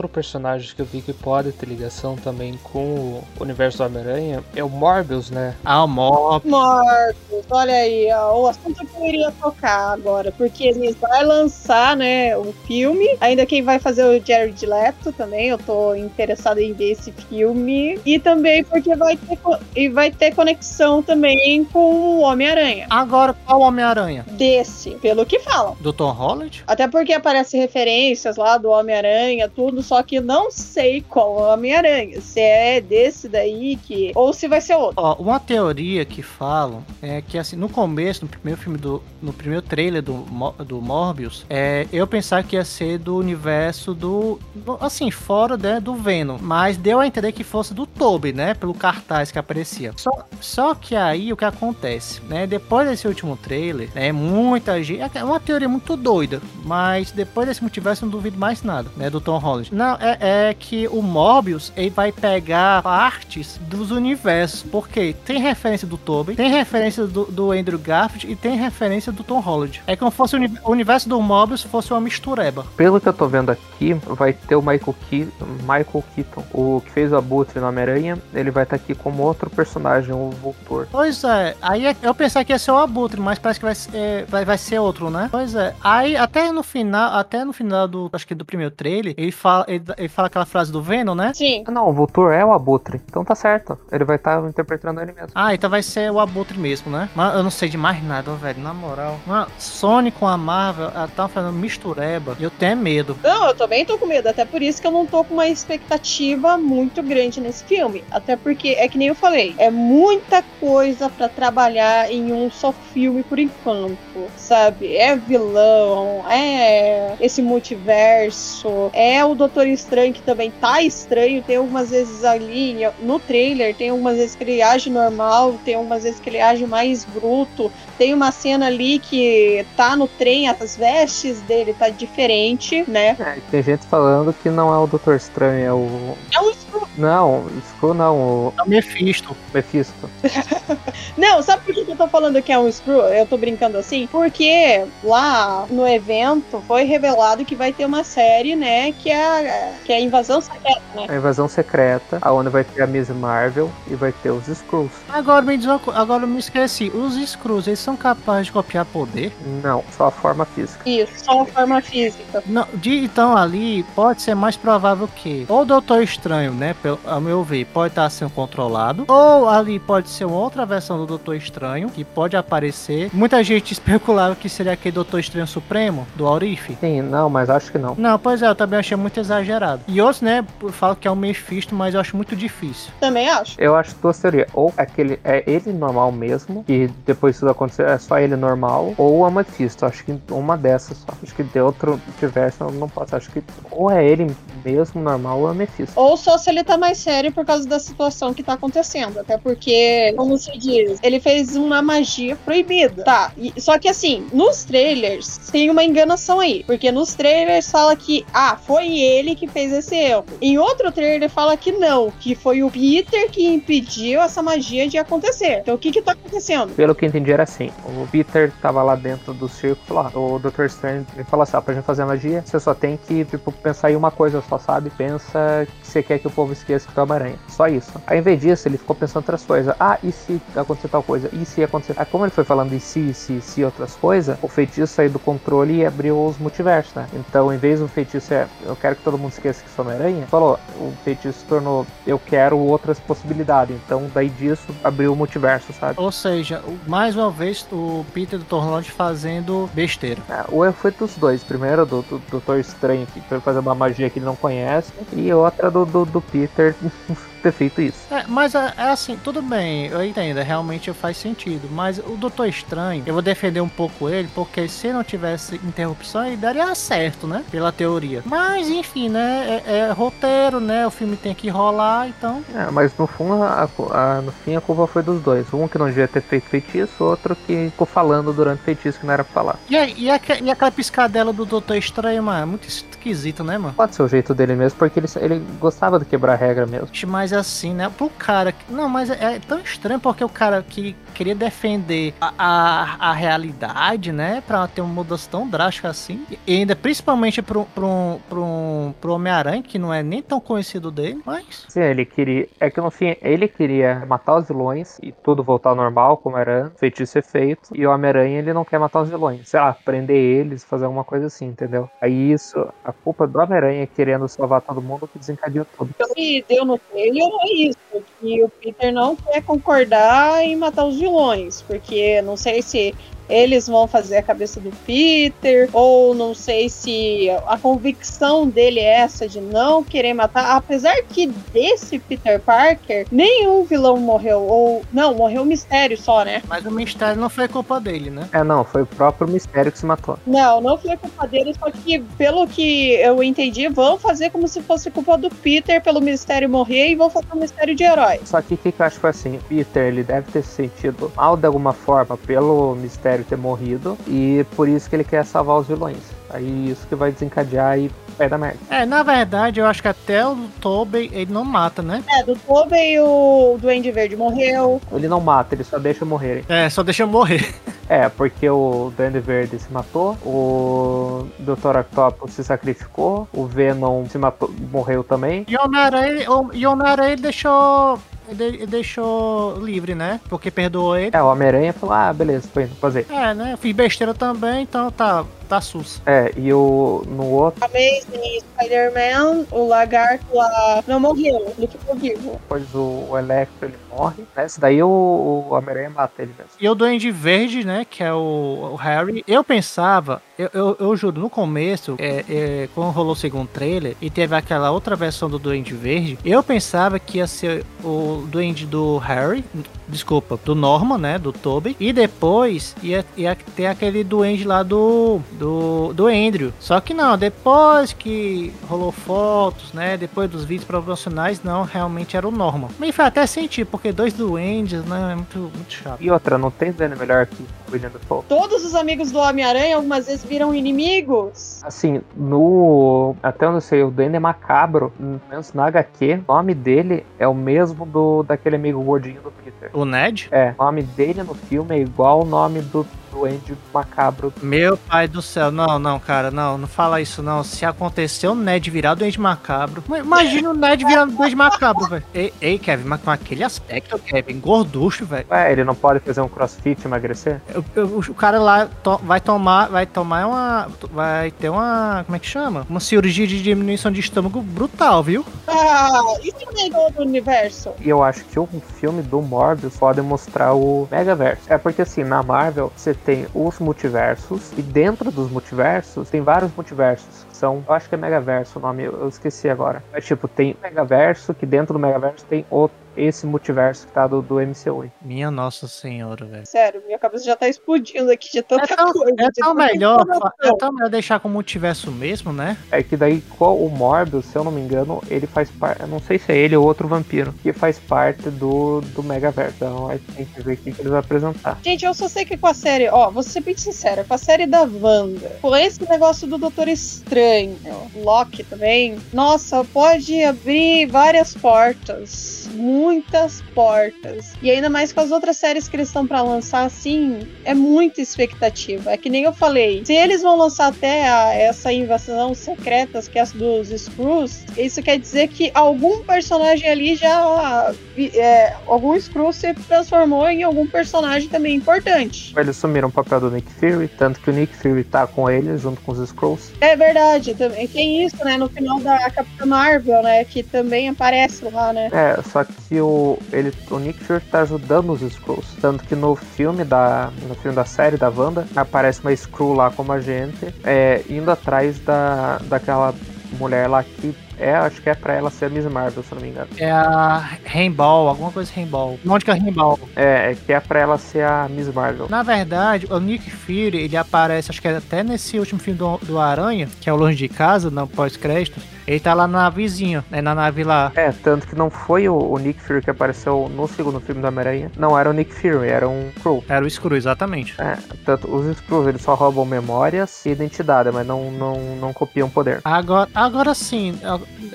Outro personagem que eu vi que pode ter ligação também com o universo do Homem-Aranha é o Morbius, né? Ah, o Morbius. Morbius, olha aí, ó, o assunto que eu iria tocar agora, porque eles vai lançar, né, o filme, ainda quem vai fazer o Jared Leto também, eu tô interessada em ver esse filme, e também porque vai ter, e vai ter conexão também com o Homem-Aranha. Agora, qual Homem-Aranha? Desse, pelo que falam. Do Tom Holland? Até porque aparece referências lá do Homem-Aranha, tudo, só que não sei qual Homem-Aranha. Se é desse daí que. Ou se vai ser outro. Ó, uma teoria que falam é que assim, no começo, no primeiro filme do. No primeiro trailer do, do Morbius, é, eu pensava que ia ser do universo do. assim, fora né, do Venom. Mas deu a entender que fosse do Toby, né? Pelo cartaz que aparecia. Só, só que aí o que acontece, né? Depois desse último trailer, né? Muita gente. É uma teoria muito doida. Mas depois desse multiverso, não duvido mais nada, né? Do Tom Holland. Não, é, é que o Morbius ele vai pegar partes dos universos. Porque tem referência do Tobey, tem referência do, do Andrew Garfield e tem referência do Tom Holland. É como se fosse o, o universo do Morbius fosse uma mistureba. Pelo que eu tô vendo aqui, vai ter o Michael, Ke Michael Keaton, o que fez o Abutre no Homem-Aranha. Ele vai estar tá aqui como outro personagem, o Vultor. Pois é, aí é, eu pensei que ia ser o Abutre, mas parece que vai, é, vai, vai ser outro, né? Pois é. Aí até no final, até no final do, acho que do primeiro trailer, ele fala, ele, ele fala aquela frase do Venom, né? Sim. Não, o Vultor é o Abutre. Então tá certo. Ele vai estar tá interpretando ele mesmo. Ah, então vai ser o Abutre mesmo, né? Mas eu não sei de mais nada, velho. Na moral. Mano, Sony com a Marvel, ela tá fazendo mistureba. E eu tenho medo. Não, eu também tô com medo. Até por isso que eu não tô com uma expectativa muito grande nesse filme. Até porque, é que nem eu falei, é muita coisa para trabalhar em um só filme por enquanto. Sabe? É vilão, é esse multiverso, é o Doutor Estranho que também tá estranho. Tem algumas vezes ali no trailer, tem algumas vezes que ele age normal, tem algumas vezes que ele age mais bruto. Tem uma cena ali que tá no trem, as vestes dele tá diferente, né? É, tem gente falando que não é o Doutor Estranho, é o. É o Screw. Não, Screw não, o. É o Mephisto. Mephisto. (laughs) não, sabe por que eu tô falando que é um Screw? Eu tô brincando assim? Porque lá no evento foi revelado que vai ter uma série, né? Que é, que é a Invasão Secreta, né? A Invasão Secreta, aonde vai ter a Miss Marvel e vai ter os Screws. Agora me, agora me esqueci, os Screws, eles são capazes de copiar poder? Não, só a forma física. Isso, só a forma física. Não, de, então ali pode ser mais provável que ou o Doutor Estranho, né? Pelo, ao meu ver, pode estar sendo controlado, ou ali pode ser uma outra versão do Doutor Estranho que pode aparecer. Muita gente (laughs) especulava que seria aquele Doutor Estranho Supremo do Aurif. Sim, não, mas acho que não. Não, pois é, eu também achei muito exagerado. E outros, né, falam que é o Mephisto, mas eu acho muito difícil. Também acho. Eu acho duas teorias. Ou aquele é ele normal mesmo, que depois tudo acontecer é só ele normal, ou a Mephisto. Acho que uma dessas só. Acho que de outro diverso eu não posso. Acho que ou é ele mesmo normal ou é a Mephisto. Ou só se ele tá mais sério por causa da situação que tá acontecendo. Até porque, como se diz, ele fez uma magia proibida. Tá. E, só que assim, nos trailers tem uma enganação aí. Porque nos trailers fala que, ah, foi ele que fez esse erro. Em outro trailer fala que não, que foi o Peter que impediu essa magia de acontecer. Então o que que tá acontecendo? Pelo que entendi era assim, o Peter tava lá dentro do círculo, lá, o Dr. Strange ele falou assim, ó, pra gente fazer a magia, você só tem que, tipo, pensar em uma coisa só, sabe? Pensa que você quer que o povo esqueça que tu é uma aranha. Só isso. Aí, ao invés disso, ele ficou pensando outras coisas. Ah, e se acontecer tal coisa? E se acontecer... Aí, como ele foi falando em si, se, se outras coisas, o feitiço saiu do controle e abriu os multiversos, né? Então, em vez do feitiço é, eu quero que todo mundo esqueça que sou uma aranha, falou, o feitiço se tornou, eu quero outras possibilidades. Então, daí disso, abriu o multiverso, sabe? Ou seja, mais uma vez, o Peter do Tom Holland fazendo besteira. É, o foi dos dois. Primeiro, do, do Doutor Estranho, que foi fazer uma magia que ele não conhece, e outra do, do, do Peter (laughs) ter feito isso. É, mas é, é, assim, tudo bem, eu entendo, realmente faz sentido. Mas o Doutor Estranho, eu vou defender um pouco ele, porque se não tivesse interrupção, ele daria certo, né? Pela teoria. Mas, enfim, né? É, é roteiro, né? O filme tem que rolar, então. É, mas no fundo, a, a, no fim, a culpa foi dos dois. Um que não devia ter feito feitiço, outro que ficou falando durante o feitiço que não era pra falar. E, e, a, e aquela piscadela do Doutor Estranho, mano, muito esquisito, né, mano? Pode ser o jeito dele mesmo, porque ele, ele gostava de quebrar regra mesmo. Mas assim, né? Pro cara. Não, mas é, é tão estranho porque o cara que queria defender a, a, a realidade, né? Pra ter uma mudança tão drástica assim. E ainda principalmente pro, pro, pro, pro Homem-Aranha, que não é nem tão conhecido dele, mas. Sim, ele queria. É que no fim, ele queria matar os vilões e tudo voltar ao normal, como era feitiço e feito. E o Homem-Aranha, ele não quer matar os vilões. Sei lá, prender eles, fazer alguma coisa assim, entendeu? Aí isso, a culpa do Homem-Aranha querendo salvar todo mundo que desencadeou tudo. O que deu no trailer é isso, que o Peter não quer concordar em matar os vilões, porque não sei se eles vão fazer a cabeça do Peter, ou não sei se a convicção dele é essa de não querer matar, apesar que desse Peter Parker, nenhum vilão morreu, ou não, morreu o Mistério só, né? Mas o Mistério não foi culpa dele, né? É, não, foi o próprio Mistério que se matou. Não, não foi culpa dele, só que pelo que eu entendi, vão fazer como se fosse culpa do Peter pelo Mistério morrer e vão fazer um Mistério de herói. Só que o que, que eu acho que foi assim, Peter, ele deve ter se sentido mal de alguma forma pelo Mistério ter morrido e por isso que ele quer salvar os vilões. Aí isso que vai desencadear e vai dar merda. É, na verdade, eu acho que até o Tobey ele não mata, né? É, do Tobey o Duende Verde morreu. Ele não mata, ele só deixa morrerem. É, só deixa eu morrer. (laughs) É, porque o Duende Verde se matou, o Dr. Octopus se sacrificou, o Venom se matou, morreu também. E o Homem-Aranha e deixou. Ele ele deixou livre, né? Porque perdoou ele. É, o Homem-Aranha falou, ah, beleza, indo fazer. É, né? Fiz besteira também, então tá, tá sus. É, e o no outro, Amazing Spider-Man, o lagarto lá não morreu, ele ficou vivo. depois o, o Electro ele morre, né? Esse daí o, o Homem-Aranha mata ele mesmo. E o Duende Verde, né? Que é o, o Harry. Eu pensava, eu, eu, eu juro, no começo, é, é, quando rolou o segundo trailer e teve aquela outra versão do Duende Verde, eu pensava que ia ser o Duende do Harry, desculpa, do Norman, né? Do Tobey. E depois ia, ia ter aquele Duende lá do, do, do Andrew. Só que não, depois que rolou fotos, né? Depois dos vídeos promocionais, não, realmente era o Norman. Me faz até sentir, porque dois Duendes, né? É muito, muito chato. E outra, não tem dano melhor que o William Dafoe. Todos os amigos do Homem-Aranha algumas vezes viram inimigos. Assim, no. Até eu sei, o Duende é macabro. Pelo menos na HQ, o nome dele é o mesmo do daquele amigo gordinho do Peter. O Ned? É, o nome dele no filme é igual ao nome do Duende macabro. Meu pai do céu, não, não, cara, não, não fala isso não. Se acontecer o Ned virar doente macabro, ma- imagina o Ned virando doente macabro, velho. Ei, ei, Kevin, mas com aquele aspecto, Kevin, gorducho, velho. Ué, ele não pode fazer um crossfit e emagrecer? Eu- eu- O cara lá to- vai tomar, vai tomar uma, vai ter uma, como é que chama? Uma cirurgia de diminuição de estômago brutal, viu? Ah, isso é todo o universo. E eu acho que o filme do Morbius pode mostrar o Megaverso. É porque assim, na Marvel você tem os multiversos e dentro dos multiversos tem vários multiversos. que São, eu acho que é Megaverso o nome, eu esqueci agora. Mas tipo, tem o Megaverso que dentro do Megaverso tem outro, esse multiverso que tá do, do MCU. Minha nossa senhora, velho. Sério, minha cabeça já tá explodindo aqui de tanta É tão, coisa. é tão melhor, é tão melhor deixar com o multiverso mesmo, né? É que daí qual- o Morbius, se eu não me engano, ele faz parte. Eu não sei se é ele ou outro vampiro, que faz parte do, do Megaverso. Então a gente tem que ver o que, que eles vão apresentar. Gente, eu só sei que com a série, ó, vou ser bem sincera, com a série da Wanda, com esse negócio do Doutor Estranho, Loki também, nossa, pode abrir várias portas, muitas portas. E ainda mais com as outras séries que eles estão pra lançar, assim, é muita expectativa. É que nem eu falei, se eles vão lançar até a- essa invasão secretas, que é as dos Screws, isso quer dizer que algum personagem ali já. É, algum Screw se transformou em algum personagem também importante. Eles sumiram o papel do Nick Fury, tanto que o Nick Fury tá com eles, junto com os Skrulls. É verdade, também tem isso, né? No final da Capitã Marvel, né? Que também aparece lá, né? É, só que o, ele, o Nick Fury tá ajudando os Skrulls. Tanto que no filme da, no filme da série da Wanda, aparece uma Skrull lá como agente, é, indo atrás da, daquela mulher lá que é, acho que é pra ela ser a Miss Marvel, se não me engano. É a Rainbow, alguma coisa Rainbow. Mônica Rainbow. É, é que é pra ela ser a Miss Marvel. Na verdade, o Nick Fury, ele aparece, acho que é até nesse último filme do, do Aranha, que é o Longe de Casa, não pós-créditos. Ele tá lá na navezinha, né? Na nave lá. É, tanto que não foi o, o Nick Fury que apareceu no segundo filme do Homem-Aranha. Não era o Nick Fury, era um Skrull. Era o Screw, exatamente. É, tanto os Skrulls eles só roubam memórias e identidade, mas não, não, não copiam poder. Agora, agora sim,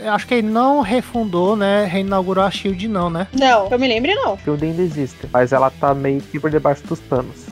acho que ele não refundou, né? Reinaugurou a Shield, não, né? Não, eu me lembre, não. Shield ainda existe, mas ela tá meio que por debaixo dos panos.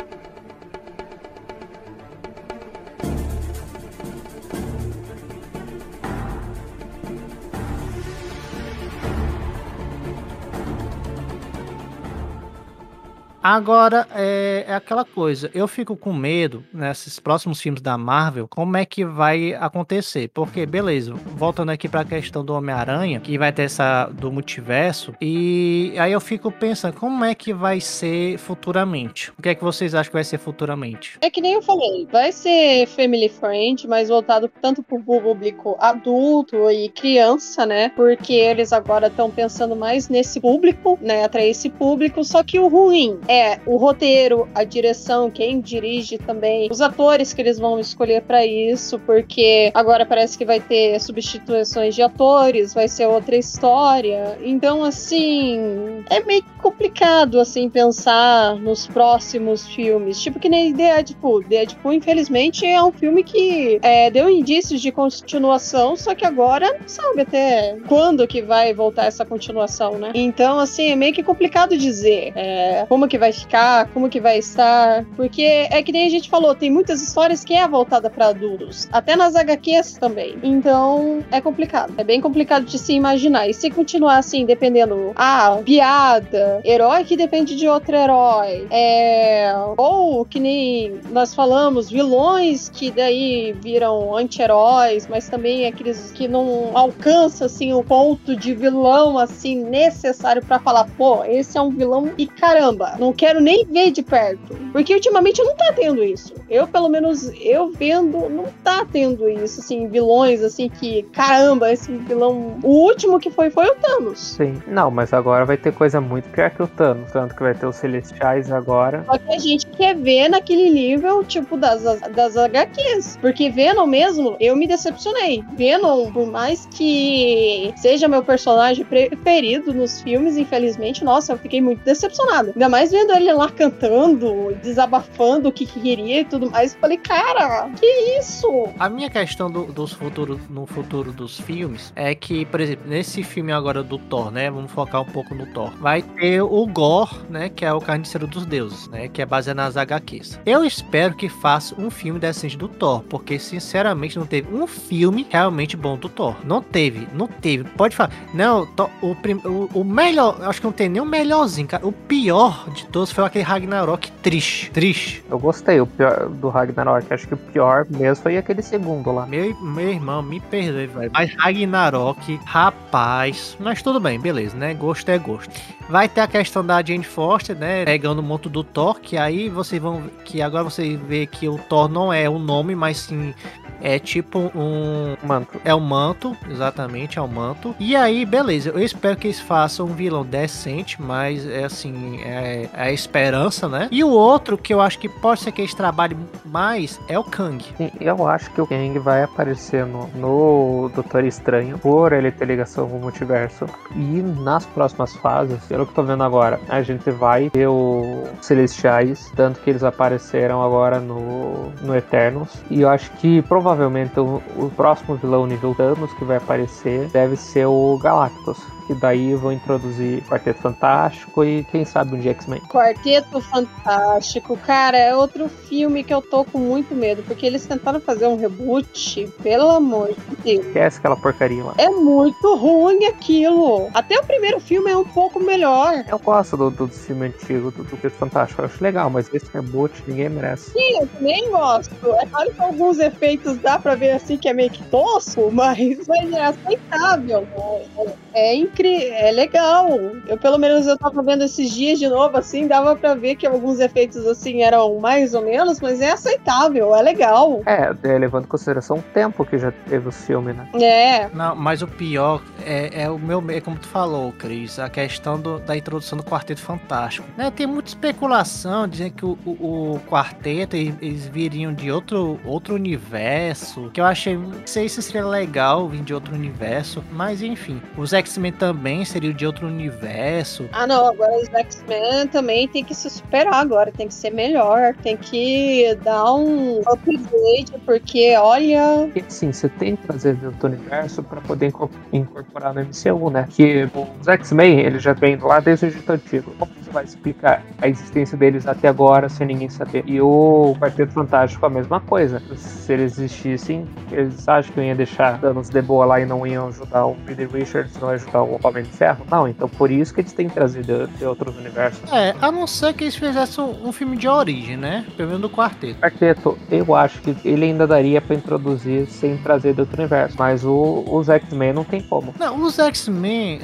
Agora, é, é aquela coisa, eu fico com medo nesses próximos filmes da Marvel, como é que vai acontecer? Porque, beleza, voltando aqui pra questão do Homem-Aranha, que vai ter essa do multiverso, e aí eu fico pensando, como é que vai ser futuramente? O que é que vocês acham que vai ser futuramente? É que nem eu falei, vai ser family friend, mas voltado tanto pro público adulto e criança, né? Porque eles agora estão pensando mais nesse público, né? Atrair esse público, só que o ruim é o roteiro, a direção, quem dirige também, os atores que eles vão escolher para isso, porque agora parece que vai ter substituições de atores, vai ser outra história. Então, assim, é meio complicado assim pensar nos próximos filmes. Tipo que nem Deadpool. Deadpool, infelizmente, é um filme que é, deu indícios de continuação, só que agora não sabe até quando que vai voltar essa continuação, né? Então, assim, é meio que complicado dizer é, como que vai ficar, como que vai estar, porque é que nem a gente falou, tem muitas histórias que é voltada para adultos, até nas HQs também. Então é complicado, é bem complicado de se imaginar. E se continuar assim, dependendo, ah, piada, herói que depende de outro herói, é, ou que nem nós falamos, vilões que daí viram anti-heróis, mas também aqueles que não alcançam assim o ponto de vilão assim necessário para falar, pô, esse é um vilão e caramba, não quero nem ver de perto. Porque ultimamente não tá tendo isso. Eu, pelo menos, eu vendo, não tá tendo isso, assim, vilões, assim, que, caramba, esse vilão. O último que foi foi o Thanos. Sim. Não, mas agora vai ter coisa muito pior que o Thanos. Tanto que vai ter os Celestiais agora. Só que a gente quer ver naquele nível, tipo, das, das HQs. Porque Venom mesmo, eu me decepcionei. Venom, por mais que seja meu personagem preferido nos filmes, infelizmente, nossa, eu fiquei muito decepcionada. Ainda mais vendo ele lá cantando, desabafando o que queria e tudo mais. Falei, cara, que isso? A minha questão do, dos futuros, no futuro dos filmes é que, por exemplo, nesse filme agora do Thor, né? Vamos focar um pouco no Thor. Vai ter o Gore, né? Que é o Carniceiro dos Deuses, né? Que é baseado nas HQs. Eu espero que faça um filme decente do Thor, porque sinceramente não teve um filme realmente bom do Thor. Não teve, não teve. Pode falar. Não, o, o, o melhor, acho que não tem nem o melhorzinho, cara. O pior de todos foi aquele Ragnarok triste. Triste. Eu gostei o pior, do Ragnarok. Acho que o pior mesmo foi aquele segundo lá. Meu, meu irmão, me perdoe, velho. Mas Ragnarok, rapaz. Mas tudo bem, beleza, né? Gosto é gosto. Vai ter a questão da Jane Foster, né? Pegando o monto do Thor, que aí vocês vão. Que agora você vê que o Thor não é o nome, mas sim é tipo um manto. É um manto, exatamente, é um manto. E aí, beleza. Eu espero que eles façam um vilão decente, mas é assim, é, é a esperança, né? E o outro que eu acho que pode ser que eles trabalhem mais é o Kang. Sim, eu acho que o Kang vai aparecer no, no Doutor Estranho por ele ter ligação com o multiverso. E nas próximas fases, pelo que tô vendo agora, a gente vai ter os Celestiais, tanto que eles apareceram agora no, no Eternos. E eu acho que provavelmente o, o próximo vilão nível Thanos que vai aparecer deve ser o Galactus que daí vão introduzir Quarteto Fantástico e quem sabe um de X-Men. Quarteto Fantástico, cara, é outro filme que eu tô com muito medo, porque eles tentaram fazer um reboot, pelo amor de Deus. Esquece aquela porcaria lá. É muito ruim aquilo. Até o primeiro filme é um pouco melhor. Eu gosto do, do, filme antigo, do, do Quarteto Fantástico, eu acho legal, mas esse reboot ninguém merece. Sim, eu também gosto. É claro que alguns efeitos dá pra ver assim que é meio que tosco, (laughs) mas, mas é aceitável. É, é, é é legal. Eu, pelo menos, eu tava vendo esses dias de novo, assim, dava pra ver que alguns efeitos, assim, eram mais ou menos, mas é aceitável, é legal. É, é levando em consideração o tempo que já teve o filme, né? É. Não, mas o pior é, é o meu, é como tu falou, Cris, a questão do, da introdução do Quarteto Fantástico. Né, tem muita especulação dizendo que o, o, o quarteto eles viriam de outro, outro universo, que eu achei, não sei se seria legal vir de outro universo, mas enfim, os X-Men também seriam de outro universo. Ah, não, agora os X-Men também tem que se superar agora, tem que ser melhor, tem que dar um upgrade, porque olha. Sim, você tem que trazer de outro universo para poder incorporar no MCU, né? Que os X-Men, eles já vêm lá desde o Egito Antigo. Como você vai explicar a existência deles até agora sem ninguém saber? E o Quarteto Fantástico a mesma coisa. Se eles existissem, eles acham que iam deixar danos de boa lá e não iam ajudar o Peter Richards, não ajudar o Homem de Ferro? Não, então por isso que eles têm trazer de, outros universos. É, a não ser que eles fizessem um, filme de origem, né? Pelo menos do Quarteto. Quarteto, eu acho que ele ainda daria para introduzir sem trazer de outro universo. Mas o, os X-Men não tem como. Não, os X-Men,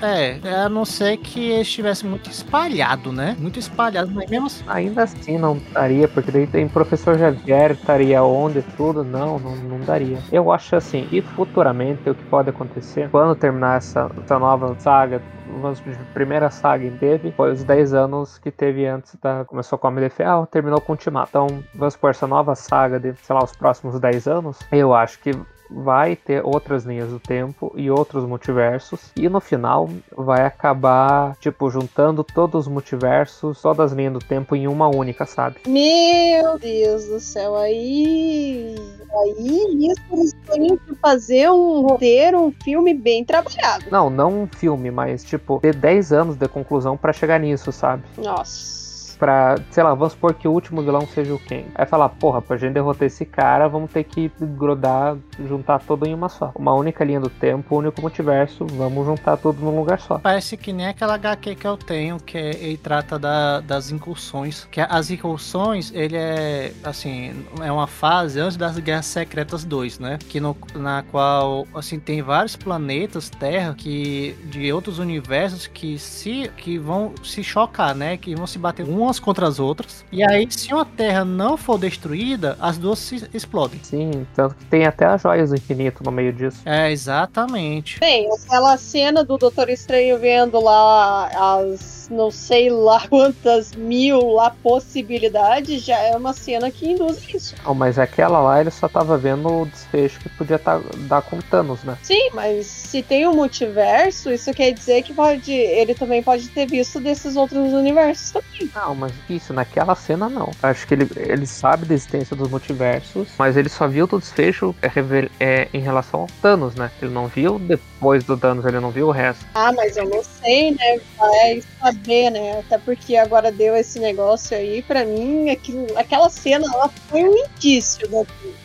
é, a não ser que eles estivessem muito espalhado, né? Muito espalhado, mas mesmo assim. Ainda assim não daria, porque daí tem professor Xavier, estaria onde, tudo. Não, não, não daria. Eu acho assim, e futuramente o que pode acontecer, quando terminar essa, essa nova saga, vamos a primeira saga que teve foi os 10 anos que teve antes da. Começou com a Ferro, terminou com o Ultimato. Então, vamos por essa nova saga de, sei lá, os próximos 10 anos. Eu acho que vai ter outras linhas do tempo e outros multiversos e no final vai acabar tipo juntando todos os multiversos, todas as linhas do tempo em uma única, sabe? Meu Deus do céu, aí aí isso eles têm que fazer um roteiro, um filme bem trabalhado. Não, não um filme, mas tipo ter 10 anos de conclusão para chegar nisso, sabe? Nossa pra, sei lá, vamos supor que o último vilão seja o Kang. Aí falar, porra, pra gente derrotar esse cara, vamos ter que grudar, juntar tudo em uma só. Uma única linha do tempo, único multiverso, vamos juntar tudo num lugar só. Parece que nem aquela HQ que eu tenho, que é, ele trata da, das incursões. Que as incursões, ele é, assim, é uma fase antes das Guerras Secretas 2, né? Que no, na qual, assim, tem vários planetas, Terra, que de outros universos que se que vão se chocar, né? Que vão se bater um umas contra as outras. E aí, se uma terra não for destruída, as duas se explodem. Sim, tanto que tem até as joias do infinito no meio disso. É, exatamente. Bem, aquela cena do Doutor Estranho vendo lá as não sei lá (laughs) quantas mil lá possibilidades, já é uma cena que induz isso. Não, mas aquela lá ele só tava vendo o desfecho que podia tá, dar com Thanos, né? Sim, mas se tem um multiverso, isso quer dizer que pode, ele também pode ter visto desses outros universos também. Não, mas isso, naquela cena não. Acho que ele, ele sabe da existência dos multiversos, mas ele só viu o desfecho é, é, em relação ao Thanos, né? Ele não viu depois do Thanos, ele não viu o resto. Ah, mas eu não sei, né? Vai saber, né? Até porque agora deu esse negócio aí, pra mim, aquilo, aquela cena ela foi um indício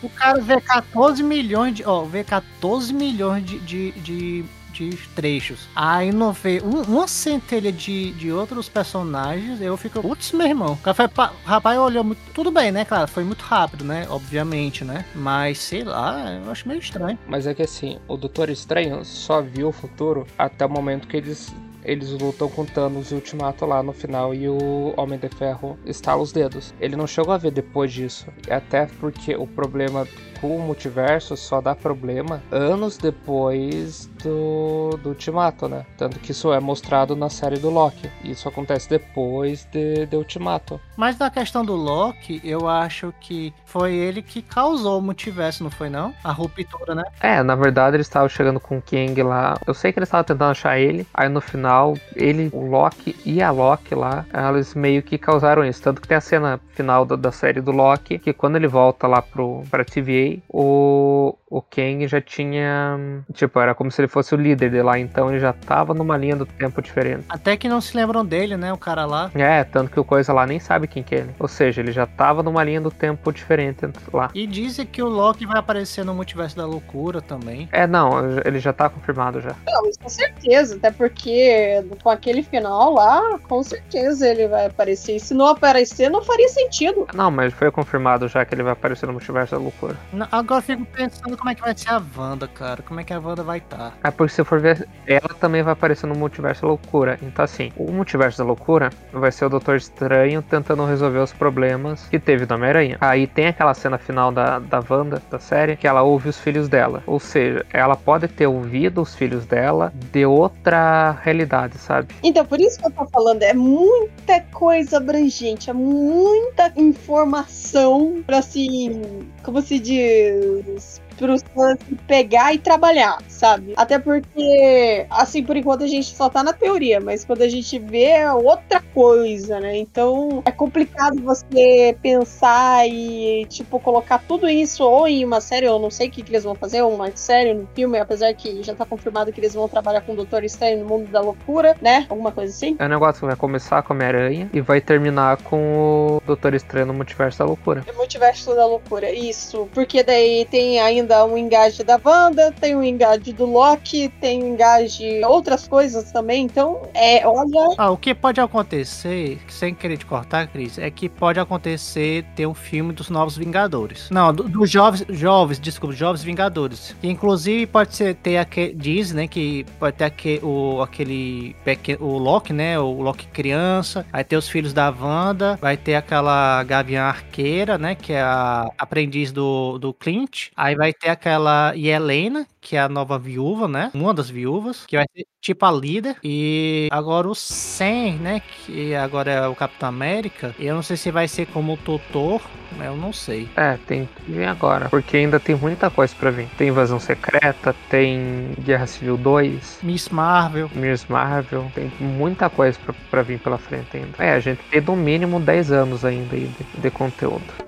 O cara vê 14 milhões de. Ó, vê 14 milhões de, de, de de trechos. Aí não vê um, uma centelha de, de outros personagens, eu fico, putz, meu irmão. O café, rapaz olhou muito. Tudo bem, né, claro, foi muito rápido, né? Obviamente, né? Mas sei lá, eu acho meio estranho. Mas é que assim, o Doutor Estranho só viu o futuro até o momento que eles eles lutam com Thanos e Ultimato lá no final e o Homem de Ferro estala os dedos. Ele não chegou a ver depois disso. Até porque o problema com o multiverso só dá problema anos depois do, do Ultimato, né? Tanto que isso é mostrado na série do Loki. Isso acontece depois de, de Ultimato. Mas na questão do Loki, eu acho que foi ele que causou o multiverso, não foi não? A ruptura, né? É, na verdade eles estavam chegando com o Kang lá. Eu sei que eles estavam tentando achar ele. Aí no final, ele, o Loki e a Loki lá, eles meio que causaram isso. Tanto que tem a cena final da, da série do Loki, que quando ele volta lá pro, pra TVA, o, o Kang já tinha. Tipo, era como se ele fosse o líder de lá, então ele já tava numa linha do tempo diferente. Até que não se lembram dele, né? O cara lá. É, tanto que o coisa lá nem sabe quem que é ele. Ou seja, ele já tava numa linha do tempo diferente lá. E dizem que o Loki vai aparecer no multiverso da loucura também. É, não, ele já tá confirmado já. Não, com certeza, até porque com aquele final lá, com certeza ele vai aparecer. E se não aparecer, não faria sentido. Não, mas foi confirmado já que ele vai aparecer no multiverso da loucura. Não, Agora eu fico pensando como é que vai ser a Wanda, cara. Como é que a Wanda vai estar. É porque se for ver, ela também vai aparecer no Multiverso da Loucura. Então, assim, o Multiverso da Loucura vai ser o Doutor Estranho tentando resolver os problemas que teve do Homem-Aranha. Aí tem aquela cena final da, da Wanda, da série, que ela ouve os filhos dela. Ou seja, ela pode ter ouvido os filhos dela de outra realidade, sabe? Então, por isso que eu tô falando, é muita coisa abrangente, é muita informação pra assim, como se diz, pros fãs pegar e trabalhar, sabe? Até porque, assim, por enquanto a gente só tá na teoria, mas quando a gente vê é outra coisa, né? Então é complicado você pensar e, tipo, colocar tudo isso ou em uma série, eu não sei o que, que eles vão fazer, ou uma série, no filme, apesar que já tá confirmado que eles vão trabalhar com o Doutor Estranho no mundo da loucura, né? Alguma coisa assim. É um negócio que vai começar com a Homem-Aranha e vai terminar com o Doutor Estranho no Multiverso da Loucura. É multiverso da loucura, isso. Porque daí tem ainda um engaje da Wanda, tem um engaje do Loki, tem um engaje outras coisas também. Então, é, olha. Ah, o que pode acontecer, sem querer te cortar, Cris, é que pode acontecer ter um filme dos Novos Vingadores. Não, do- dos jovens, jovens, desculpa, jovens Vingadores. Inclusive pode ser ter aquele, diz, né, que pode ter aquele, o, aquele pequeno, o Loki, né, o Loki criança, vai ter os filhos da Wanda, vai ter aquela Gavião Arqueira, né, que é a aprendiz do, do Clint, aí vai ter aquela Yelena, que é a nova viúva, né, uma das viúvas, que vai ser tipo a líder, e agora o Sam, né, que agora é o Capitão América, eu não sei se vai ser como o Tutor, eu não sei. É, tem que ver agora, porque ainda tem muita coisa pra vir. Tem Invasão Secreta, tem Guerra Civil 2, Miss Marvel, Miss Marvel, tem muita coisa pra, pra vir pela frente ainda. É, a gente tem no mínimo 10 anos ainda de, de conteúdo.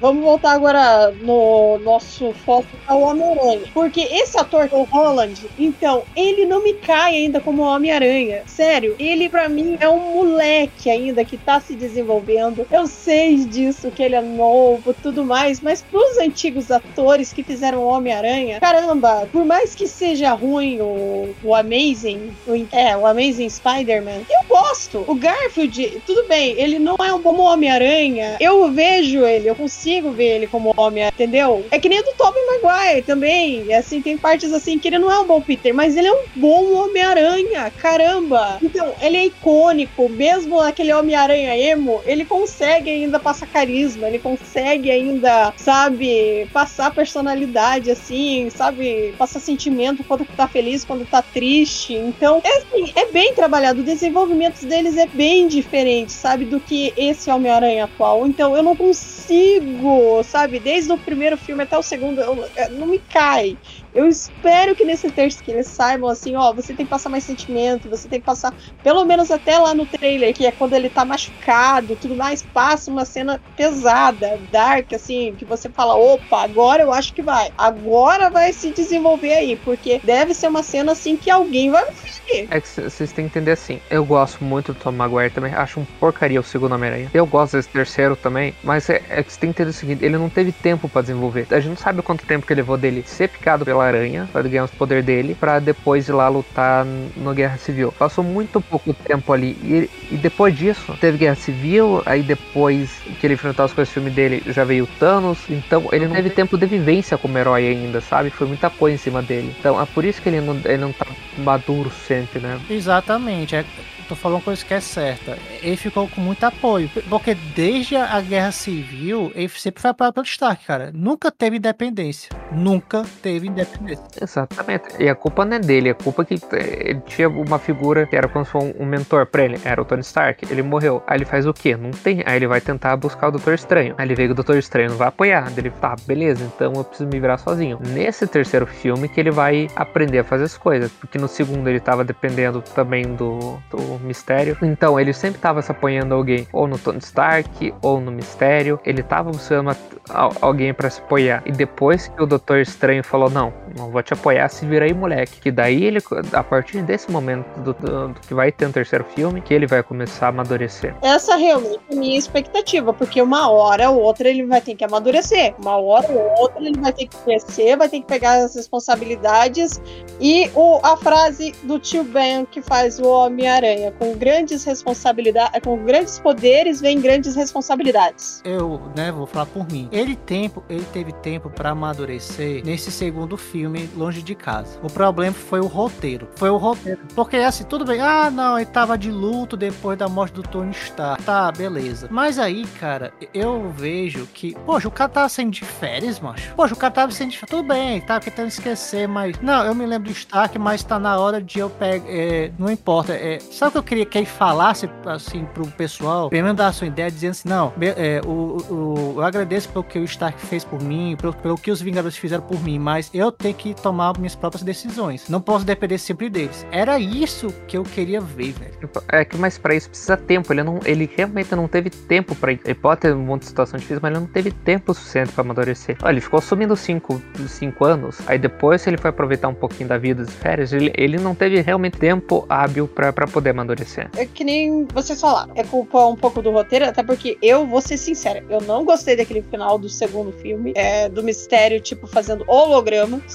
Vamos voltar agora no nosso foco ao Homem-Aranha. Porque esse ator, o Holland, então, ele não me cai ainda como Homem-Aranha. Sério, ele pra mim é um moleque ainda que tá se desenvolvendo. Eu sei disso, que ele é novo, tudo mais, mas pros antigos atores que fizeram Homem-Aranha, caramba, por mais que seja ruim o, o Amazing, o, é, o Amazing Spider-Man, eu gosto. O Garfield, tudo bem, ele não é um bom Homem-Aranha. Eu vejo ele, eu consigo ver ele como homem, entendeu? É que nem o do Tobey Maguire também. Assim, tem partes assim que ele não é um bom Peter, mas ele é um bom Homem-Aranha. Caramba! Então, ele é icônico. Mesmo aquele Homem-Aranha emo, ele consegue ainda passar carisma, ele consegue ainda, sabe, passar personalidade, assim, sabe, passar sentimento quando tá feliz, quando tá triste. Então, é assim, é bem trabalhado. O desenvolvimento deles é bem diferente, sabe, do que esse Homem-Aranha atual. Então, eu não consigo, sabe, desde o primeiro filme até o segundo, eu- eu- não me cai. Eu espero que nesse terço que eles saibam assim, ó, você tem que passar mais sentimento, você tem que passar, pelo menos até lá no trailer, que é quando ele tá machucado, tudo mais, passa uma cena pesada, dark, assim, que você fala, opa, agora eu acho que vai. Agora vai se desenvolver aí, porque deve ser uma cena assim que alguém vai É que vocês têm que entender assim. Eu gosto muito do Tom Maguire também. Acho um porcaria o segundo Homem-Aranha. Eu gosto desse terceiro também. Mas é, é que você tem que entender o seguinte: ele não teve tempo pra desenvolver. A gente não sabe quanto tempo que levou dele ser picado pela aranha, pra ganhar os poderes dele, pra depois ir lá lutar no Guerra Civil. Passou muito pouco tempo ali. E, e depois disso, teve Guerra Civil. Aí depois que ele enfrentou as coisas filme dele, já veio Thanos. Então ele não teve tempo de vivência como herói ainda, sabe? Foi muita coisa em cima dele. Então é por isso que ele não, ele não tá maduro sempre, né? Exatamente. É, tô falando coisa que é certa. Ele ficou com muito apoio. Porque desde a Guerra Civil, ele sempre foi apoiado pelo Stark, cara. Nunca teve independência. Nunca teve independência. Exatamente. E a culpa não é dele, a culpa é que ele tinha uma figura que era como se fosse um, mentor pra ele. Era o Tony Stark. Ele morreu. Aí ele faz o quê? Não tem. Aí ele vai tentar buscar o Doutor Estranho. Aí ele vê que o Doutor Estranho não vai apoiar. Ele tá, beleza, então eu preciso me virar sozinho. Nesse terceiro filme que ele vai aprender a fazer as coisas. Porque no segundo ele tava dependendo também do, do Mistério. Então, ele sempre tava se apoiando alguém, ou no Tony Stark, ou no Mistério. Ele tava buscando uma, alguém para se apoiar. E depois que o Doutor Estranho falou: Não, não vou te apoiar, se vira aí, moleque. Que daí ele, a partir desse momento do, do, do, que vai ter um terceiro filme, que ele vai começar a amadurecer. Essa realmente é a minha expectativa, porque uma hora ou outra ele vai ter que amadurecer. Uma hora ou outra ele vai ter que crescer, vai ter que pegar as responsabilidades. E o, a frase do tio Ben que faz o Homem-Aranha, com grandes responsabilidades, com grandes poderes vem grandes responsabilidades. Eu, né, vou falar por mim. Ele tempo, ele teve tempo para amadurecer nesse segundo filme Longe de Casa. O problema foi o roteiro. Foi o roteiro. Porque assim, tudo bem. Ah, não, ele tava de luto depois da morte do Tony Stark. Tá, beleza. Mas aí, cara, eu vejo que, poxa, o cara tava sendo de férias, macho. Poxa, o cara tava sendo de férias. Tudo bem, tá tentando esquecer, mas. Não, eu me lembro do Stark, mas tá na hora de eu pegar. É, não importa. É, sabe o que eu queria que ele falasse, assim, pro pessoal? Pelo menos dar a sua ideia, dizendo assim, não, é, o, o, eu agradeço pelo que o Stark fez por mim, pelo, pelo que os Vingadores fizeram por mim, mas eu tenho que tomar minhas próprias decisões. Não posso depender sempre deles. Era isso que eu queria ver, velho. É que, mas para isso precisa tempo. Ele não, ele realmente não teve tempo para. Ele pode ter um monte de situação difícil, mas ele não teve tempo suficiente para amadurecer. Olha, ele ficou sumindo cinco, cinco anos. Aí depois ele foi aproveitar um pouquinho da vida de férias. Ele, ele não teve realmente tempo hábil para poder amadurecer. É que nem vocês falaram. É culpa um pouco do roteiro, até porque eu vou ser sincera. Eu não gostei daquele final do segundo filme. É, do mistério, tipo, fazendo hologramas.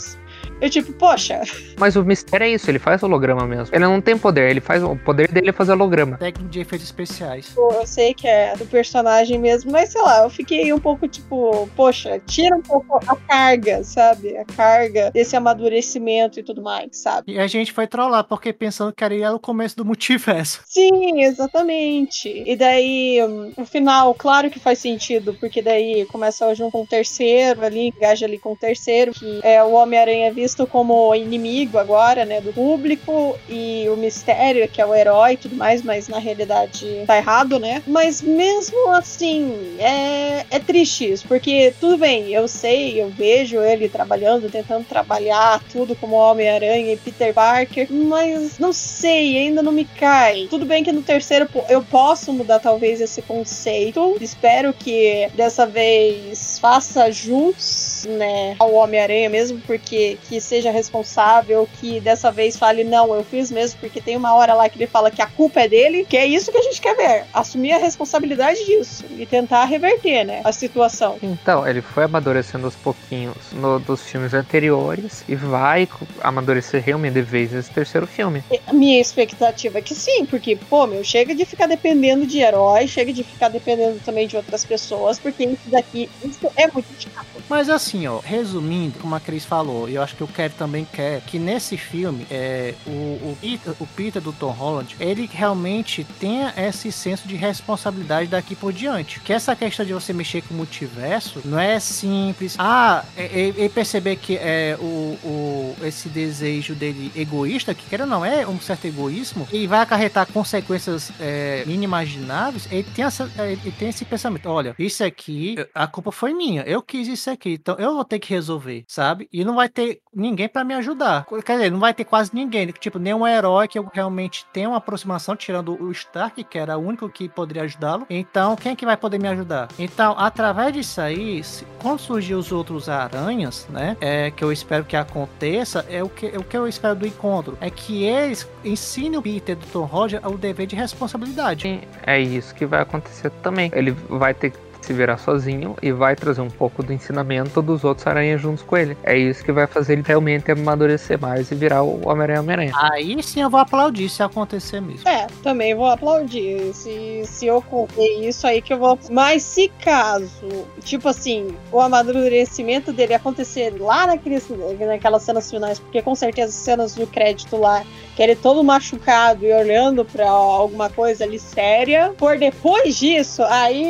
Eu tipo, poxa. Mas o mistério é isso, ele faz holograma mesmo. Ele não tem poder, ele faz. O poder dele é fazer holograma. Técnico de efeitos especiais. Eu sei que é do personagem mesmo, mas sei lá, eu fiquei um pouco tipo, poxa, tira um pouco a carga, sabe? A carga desse amadurecimento e tudo mais, sabe? E a gente foi trollar, porque pensando que era o começo do multiverso. Sim, exatamente. E daí, o final, claro que faz sentido, porque daí começa junto com o terceiro ali, engaja ali com o terceiro, que é o Homem-Aranha visto visto como inimigo agora, né, do público e o mistério que é o herói e tudo mais, mas na realidade tá errado, né? Mas mesmo assim, é, é triste isso, porque tudo bem, eu sei, eu vejo ele trabalhando, tentando trabalhar tudo como Homem-Aranha e Peter Parker, mas não sei, ainda não me cai. Tudo bem que no terceiro eu posso mudar talvez esse conceito, espero que dessa vez faça jus, né, ao Homem-Aranha mesmo, porque que seja responsável, que dessa vez fale, não, eu fiz mesmo, porque tem uma hora lá que ele fala que a culpa é dele, que é isso que a gente quer ver. Assumir a responsabilidade disso e tentar reverter, né, a situação. Então, ele foi amadurecendo aos pouquinhos no, dos filmes anteriores e vai amadurecer realmente de vez nesse terceiro filme. A minha expectativa é que sim, porque, pô, meu, chega de ficar dependendo de herói, chega de ficar dependendo também de outras pessoas, porque isso daqui, isso é muito chato. Mas assim, ó, resumindo, como a Cris falou, eu acho que o Kevin também quer que nesse filme é, o, o, Peter, o Peter do Tom Holland ele realmente tenha esse senso de responsabilidade daqui por diante. Que essa questão de você mexer com o multiverso não é simples. Ah, e, e perceber que é o, o, esse desejo dele egoísta, que quer ou não é um certo egoísmo, e vai acarretar consequências é, inimagináveis, ele tem, essa, ele tem esse pensamento: olha, isso aqui, a culpa foi minha, eu quis isso aqui, então eu vou ter que resolver, sabe? E não vai ter ninguém para me ajudar. Quer dizer, não vai ter quase ninguém. Tipo, nenhum herói que eu realmente tenha uma aproximação, tirando o Stark, que era o único que poderia ajudá-lo. Então, quem é que vai poder me ajudar? Então, através disso aí, quando surgir os outros aranhas, né? É, que eu espero que aconteça, é o que, é o que eu espero do encontro. É que eles ensinem o Peter do Tom Roger o dever de responsabilidade. É isso que vai acontecer também. Ele vai ter que se virar sozinho e vai trazer um pouco do ensinamento dos outros aranhas juntos com ele. É isso que vai fazer ele realmente amadurecer mais e virar o Homem-Aranha Homem-Aranha. Aí sim eu vou aplaudir se acontecer mesmo. É, também vou aplaudir. Se, se ocorrer isso aí que eu vou. Mas se caso, tipo assim, o amadurecimento dele acontecer lá naqueles, naquelas cenas finais, porque com certeza as cenas do crédito lá, que ele todo machucado e olhando para alguma coisa ali séria, por depois disso, aí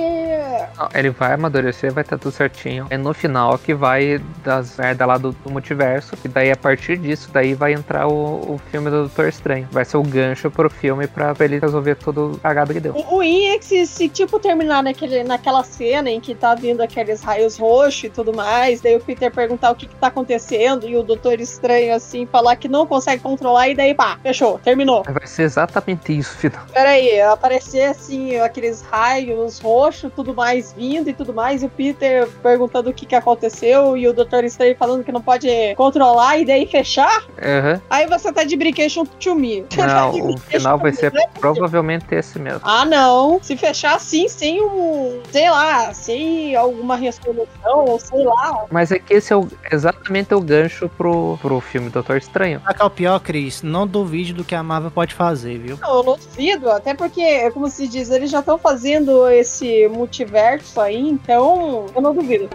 Não, ele vai amadurecer, vai estar tudo certinho. É no final que vai das merda lá do, do multiverso. E daí, a partir disso, daí vai entrar o, o filme do Doutor Estranho. Vai ser o gancho pro filme pra ele resolver todo o cagado que deu. O, I é que se, se, tipo, terminar naquele, naquela cena em que tá vindo aqueles raios roxos e tudo mais, daí o Peter perguntar o que que tá acontecendo e o Doutor Estranho, assim, falar que não consegue controlar e daí, pá, fechou, terminou. Vai ser exatamente isso, final. Pera aí, aparecer, assim, aqueles raios roxos, tudo mais vindo e tudo mais, e o Peter perguntando o que que aconteceu e o Doutor Estranho falando que não pode controlar e daí fechar. Uhum. Aí você tá de brincation to me. (laughs) Não, o final vai ser provavelmente esse mesmo. Ah, não. Se fechar assim, sem um, sei lá, sem alguma resolução, ou sei lá. Mas é que esse é o, exatamente o gancho pro, pro filme Doutor Estranho. É o pior, Cris? Não duvide do que a Marvel pode fazer, viu? Não, eu não duvido, até porque, como se diz, eles já estão fazendo esse multiverso aí, então eu não duvido.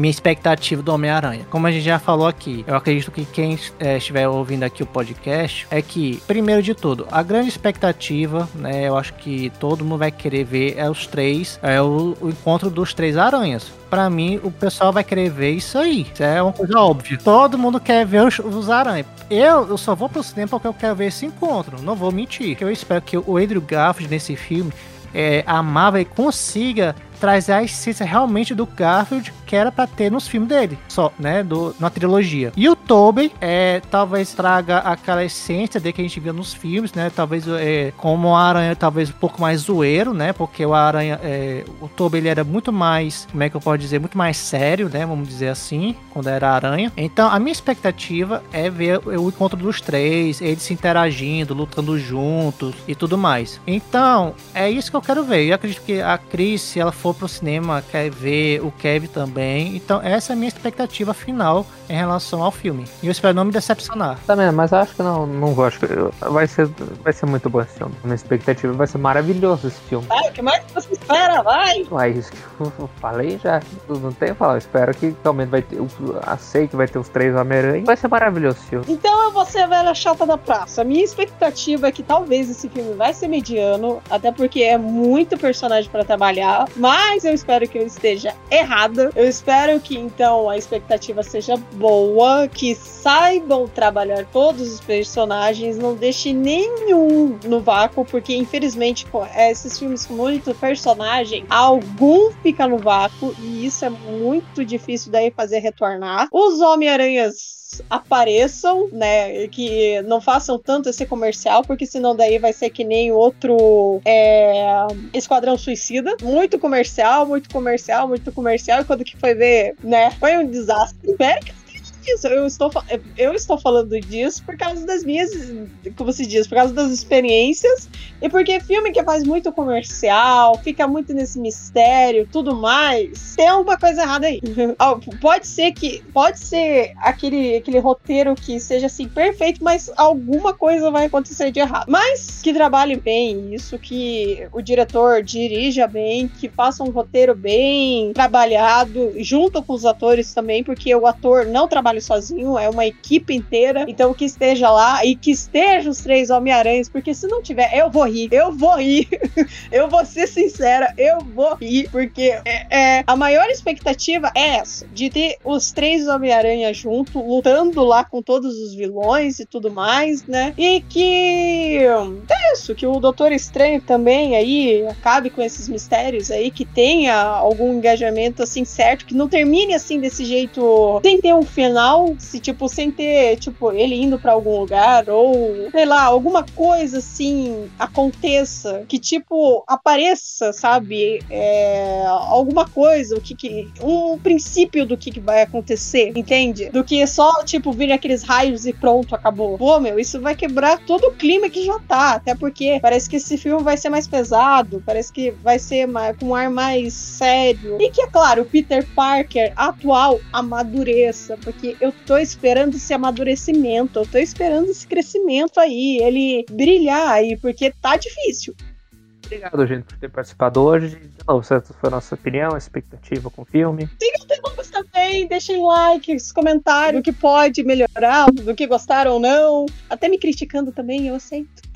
Minha expectativa do Homem-Aranha. Como a gente já falou aqui, eu acredito que quem é, estiver ouvindo aqui o podcast é que, primeiro de tudo, a grande expectativa, né, eu acho que todo mundo vai querer ver é os três, é o, o encontro dos três aranhas. Pra mim, o pessoal vai querer ver isso aí. Isso é uma coisa óbvia. Todo mundo quer ver os, os aranhas. Eu, eu só vou pro cinema porque eu quero ver esse encontro. Não vou mentir. Eu espero que o Andrew Garfield nesse filme é, a Marvel consiga trazer a essência realmente do Garfield que era para ter nos filmes dele, só, né, do, na trilogia. E o Tobey é, talvez traga aquela essência de que a gente viu nos filmes, né, talvez é, como o Aranha talvez um pouco mais zoeiro, né, porque o Aranha, é, o Tobey ele era muito mais, como é que eu posso dizer, muito mais sério, né, vamos dizer assim, quando era Aranha. Então a minha expectativa é ver o encontro dos três, eles se interagindo, lutando juntos e tudo mais. Então é isso que eu quero ver. Eu acredito que a Cris, se ela for pro cinema quer ver o Kevin também. Então, essa é a minha expectativa final em relação ao filme. E eu espero não me decepcionar. Também, mas acho que não, não vou. Acho que vai ser, vai ser muito bom esse filme. Minha expectativa vai ser maravilhoso esse filme. Vai, o que mais você espera? Vai! Uai, isso que eu falei já. Não tenho falar. Eu espero que realmente vai ter. Eu sei que vai ter os três Homem-Aranha. Vai ser maravilhoso esse filme. Então eu vou ser a velha chata da praça. A minha expectativa é que talvez esse filme vai ser mediano, até porque é muito personagem para trabalhar. Mas eu espero que eu esteja errada. Eu espero que então a expectativa seja boa, que saibam trabalhar todos os personagens, não deixe nenhum no vácuo, porque infelizmente esses filmes com muito personagem, algum fica no vácuo e isso é muito difícil daí fazer retornar. Os Homem-Aranhas apareçam, né? Que não façam tanto esse comercial, porque senão daí vai ser que nem outro é, Esquadrão Suicida. Muito comercial, muito comercial, muito comercial. E quando que foi ver, né? Foi um desastre. Espero que disso. Eu estou, eu estou falando disso por causa das minhas, como se diz, por causa das experiências e porque filme que faz muito comercial, fica muito nesse mistério, tudo mais, tem alguma coisa errada aí. (laughs) pode ser que, pode ser aquele, aquele roteiro que seja assim perfeito, mas alguma coisa vai acontecer de errado. Mas que trabalhe bem isso, que o diretor dirija bem, que faça um roteiro bem trabalhado, junto com os atores também, porque o ator não trabalha trabalho sozinho, é uma equipe inteira. Então que esteja lá e que estejam os três Homem-Aranhas, porque se não tiver, eu vou rir. Eu vou rir. (laughs) eu vou ser sincera, eu vou rir, porque é, é, a maior expectativa é essa, de ter os três Homem-Aranha junto, lutando lá com todos os vilões e tudo mais, né? E que é isso, que o Doutor Estranho também aí acabe com esses mistérios aí, que tenha algum engajamento assim certo, que não termine assim desse jeito sem ter um final final, se tipo, sem ter, tipo, ele indo para algum lugar, ou, sei lá, alguma coisa assim aconteça, que tipo, apareça, sabe? É, alguma coisa, o que, que um princípio do que, que vai acontecer, entende? Do que só, tipo, vir aqueles raios e pronto, acabou. Pô, meu, isso vai quebrar todo o clima que já tá, até porque parece que esse filme vai ser mais pesado, parece que vai ser mais, com um ar mais sério. E que, é claro, o Peter Parker atual amadureça, porque eu tô esperando esse amadurecimento, eu tô esperando esse crescimento aí, ele brilhar aí, porque tá difícil. Obrigado, gente, por ter participado hoje. De novo, essa foi a nossa opinião, expectativa com o filme. Sigam o Tema também. Deixem likes, comentários, do que pode melhorar, do que gostaram ou não. Até me criticando também, eu aceito.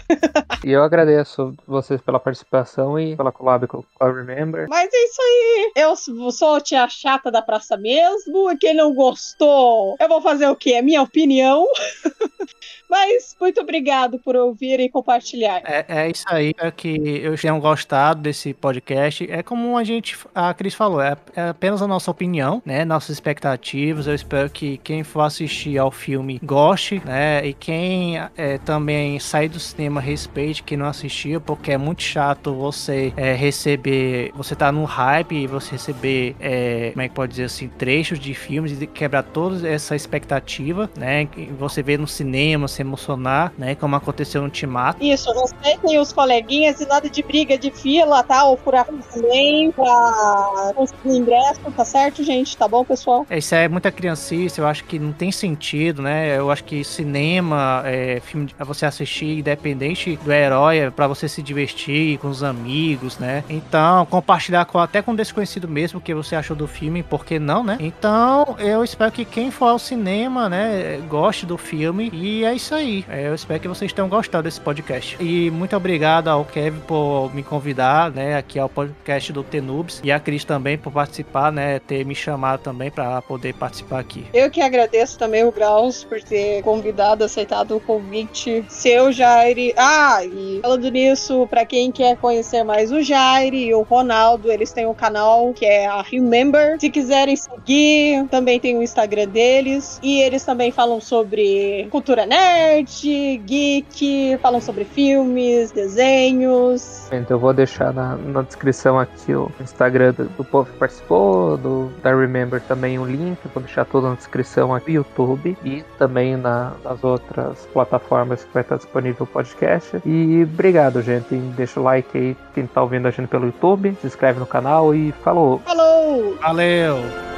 E eu agradeço vocês pela participação e pela collab com o Remember. Mas é isso aí. Eu sou a tia chata da praça mesmo. E quem não gostou, eu vou fazer o quê? É minha opinião. (laughs) Mas muito obrigado por ouvir e compartilhar. É, é isso aí, é que eu tenham gostado desse podcast. É como a gente, a Cris falou, é, é, apenas a nossa opinião, né? Nossas expectativas. Eu espero que quem for assistir ao filme goste, né? E quem é, também sair do cinema respeite quem não assistiu, porque é muito chato você é, receber, você tá no hype e você receber, é, como é que pode dizer assim, trechos de filmes e quebrar toda essa expectativa, né? Você vê no cinema, se emocionar, né? Como aconteceu no Ultimato. Isso, respeitem os coleguinhas e nada de briga de fila, tá? Ou furar também pra conseguir ingresso, tá certo, gente? Tá bom, pessoal? É, isso é muita criancice, eu acho que não tem sentido, né? Eu acho que cinema, é, filme, você assistir independente do herói, é pra você se divertir com os amigos, né? Então, compartilhar com, até com desconhecido mesmo o que você achou do filme, por que não, né? Então, eu espero que quem for ao cinema, né, goste do filme e é isso isso aí. É, eu espero que vocês tenham gostado desse podcast. E muito obrigado ao Kevin por me convidar, né, aqui ao podcast do Tenubes e a Cris também por participar, né, ter me chamado também para poder participar aqui. Eu que agradeço também o Graus por ter convidado, aceitado o convite. Seu Jair. Ah, e falando nisso, para quem quer conhecer mais o Jair e o Ronaldo, eles têm um canal que é a Remember. Se quiserem seguir, também tem o Instagram deles e eles também falam sobre cultura nerd geek, falam sobre filmes, desenhos. Então eu vou deixar na, na descrição aqui o Instagram do, do povo que participou, do da Remember também o link, vou deixar tudo na descrição aqui no YouTube e também na, nas outras plataformas que vai estar disponível o podcast. E obrigado, gente. Deixa o like aí quem tá ouvindo a gente pelo YouTube, se inscreve no canal e falou! Falou! Valeu!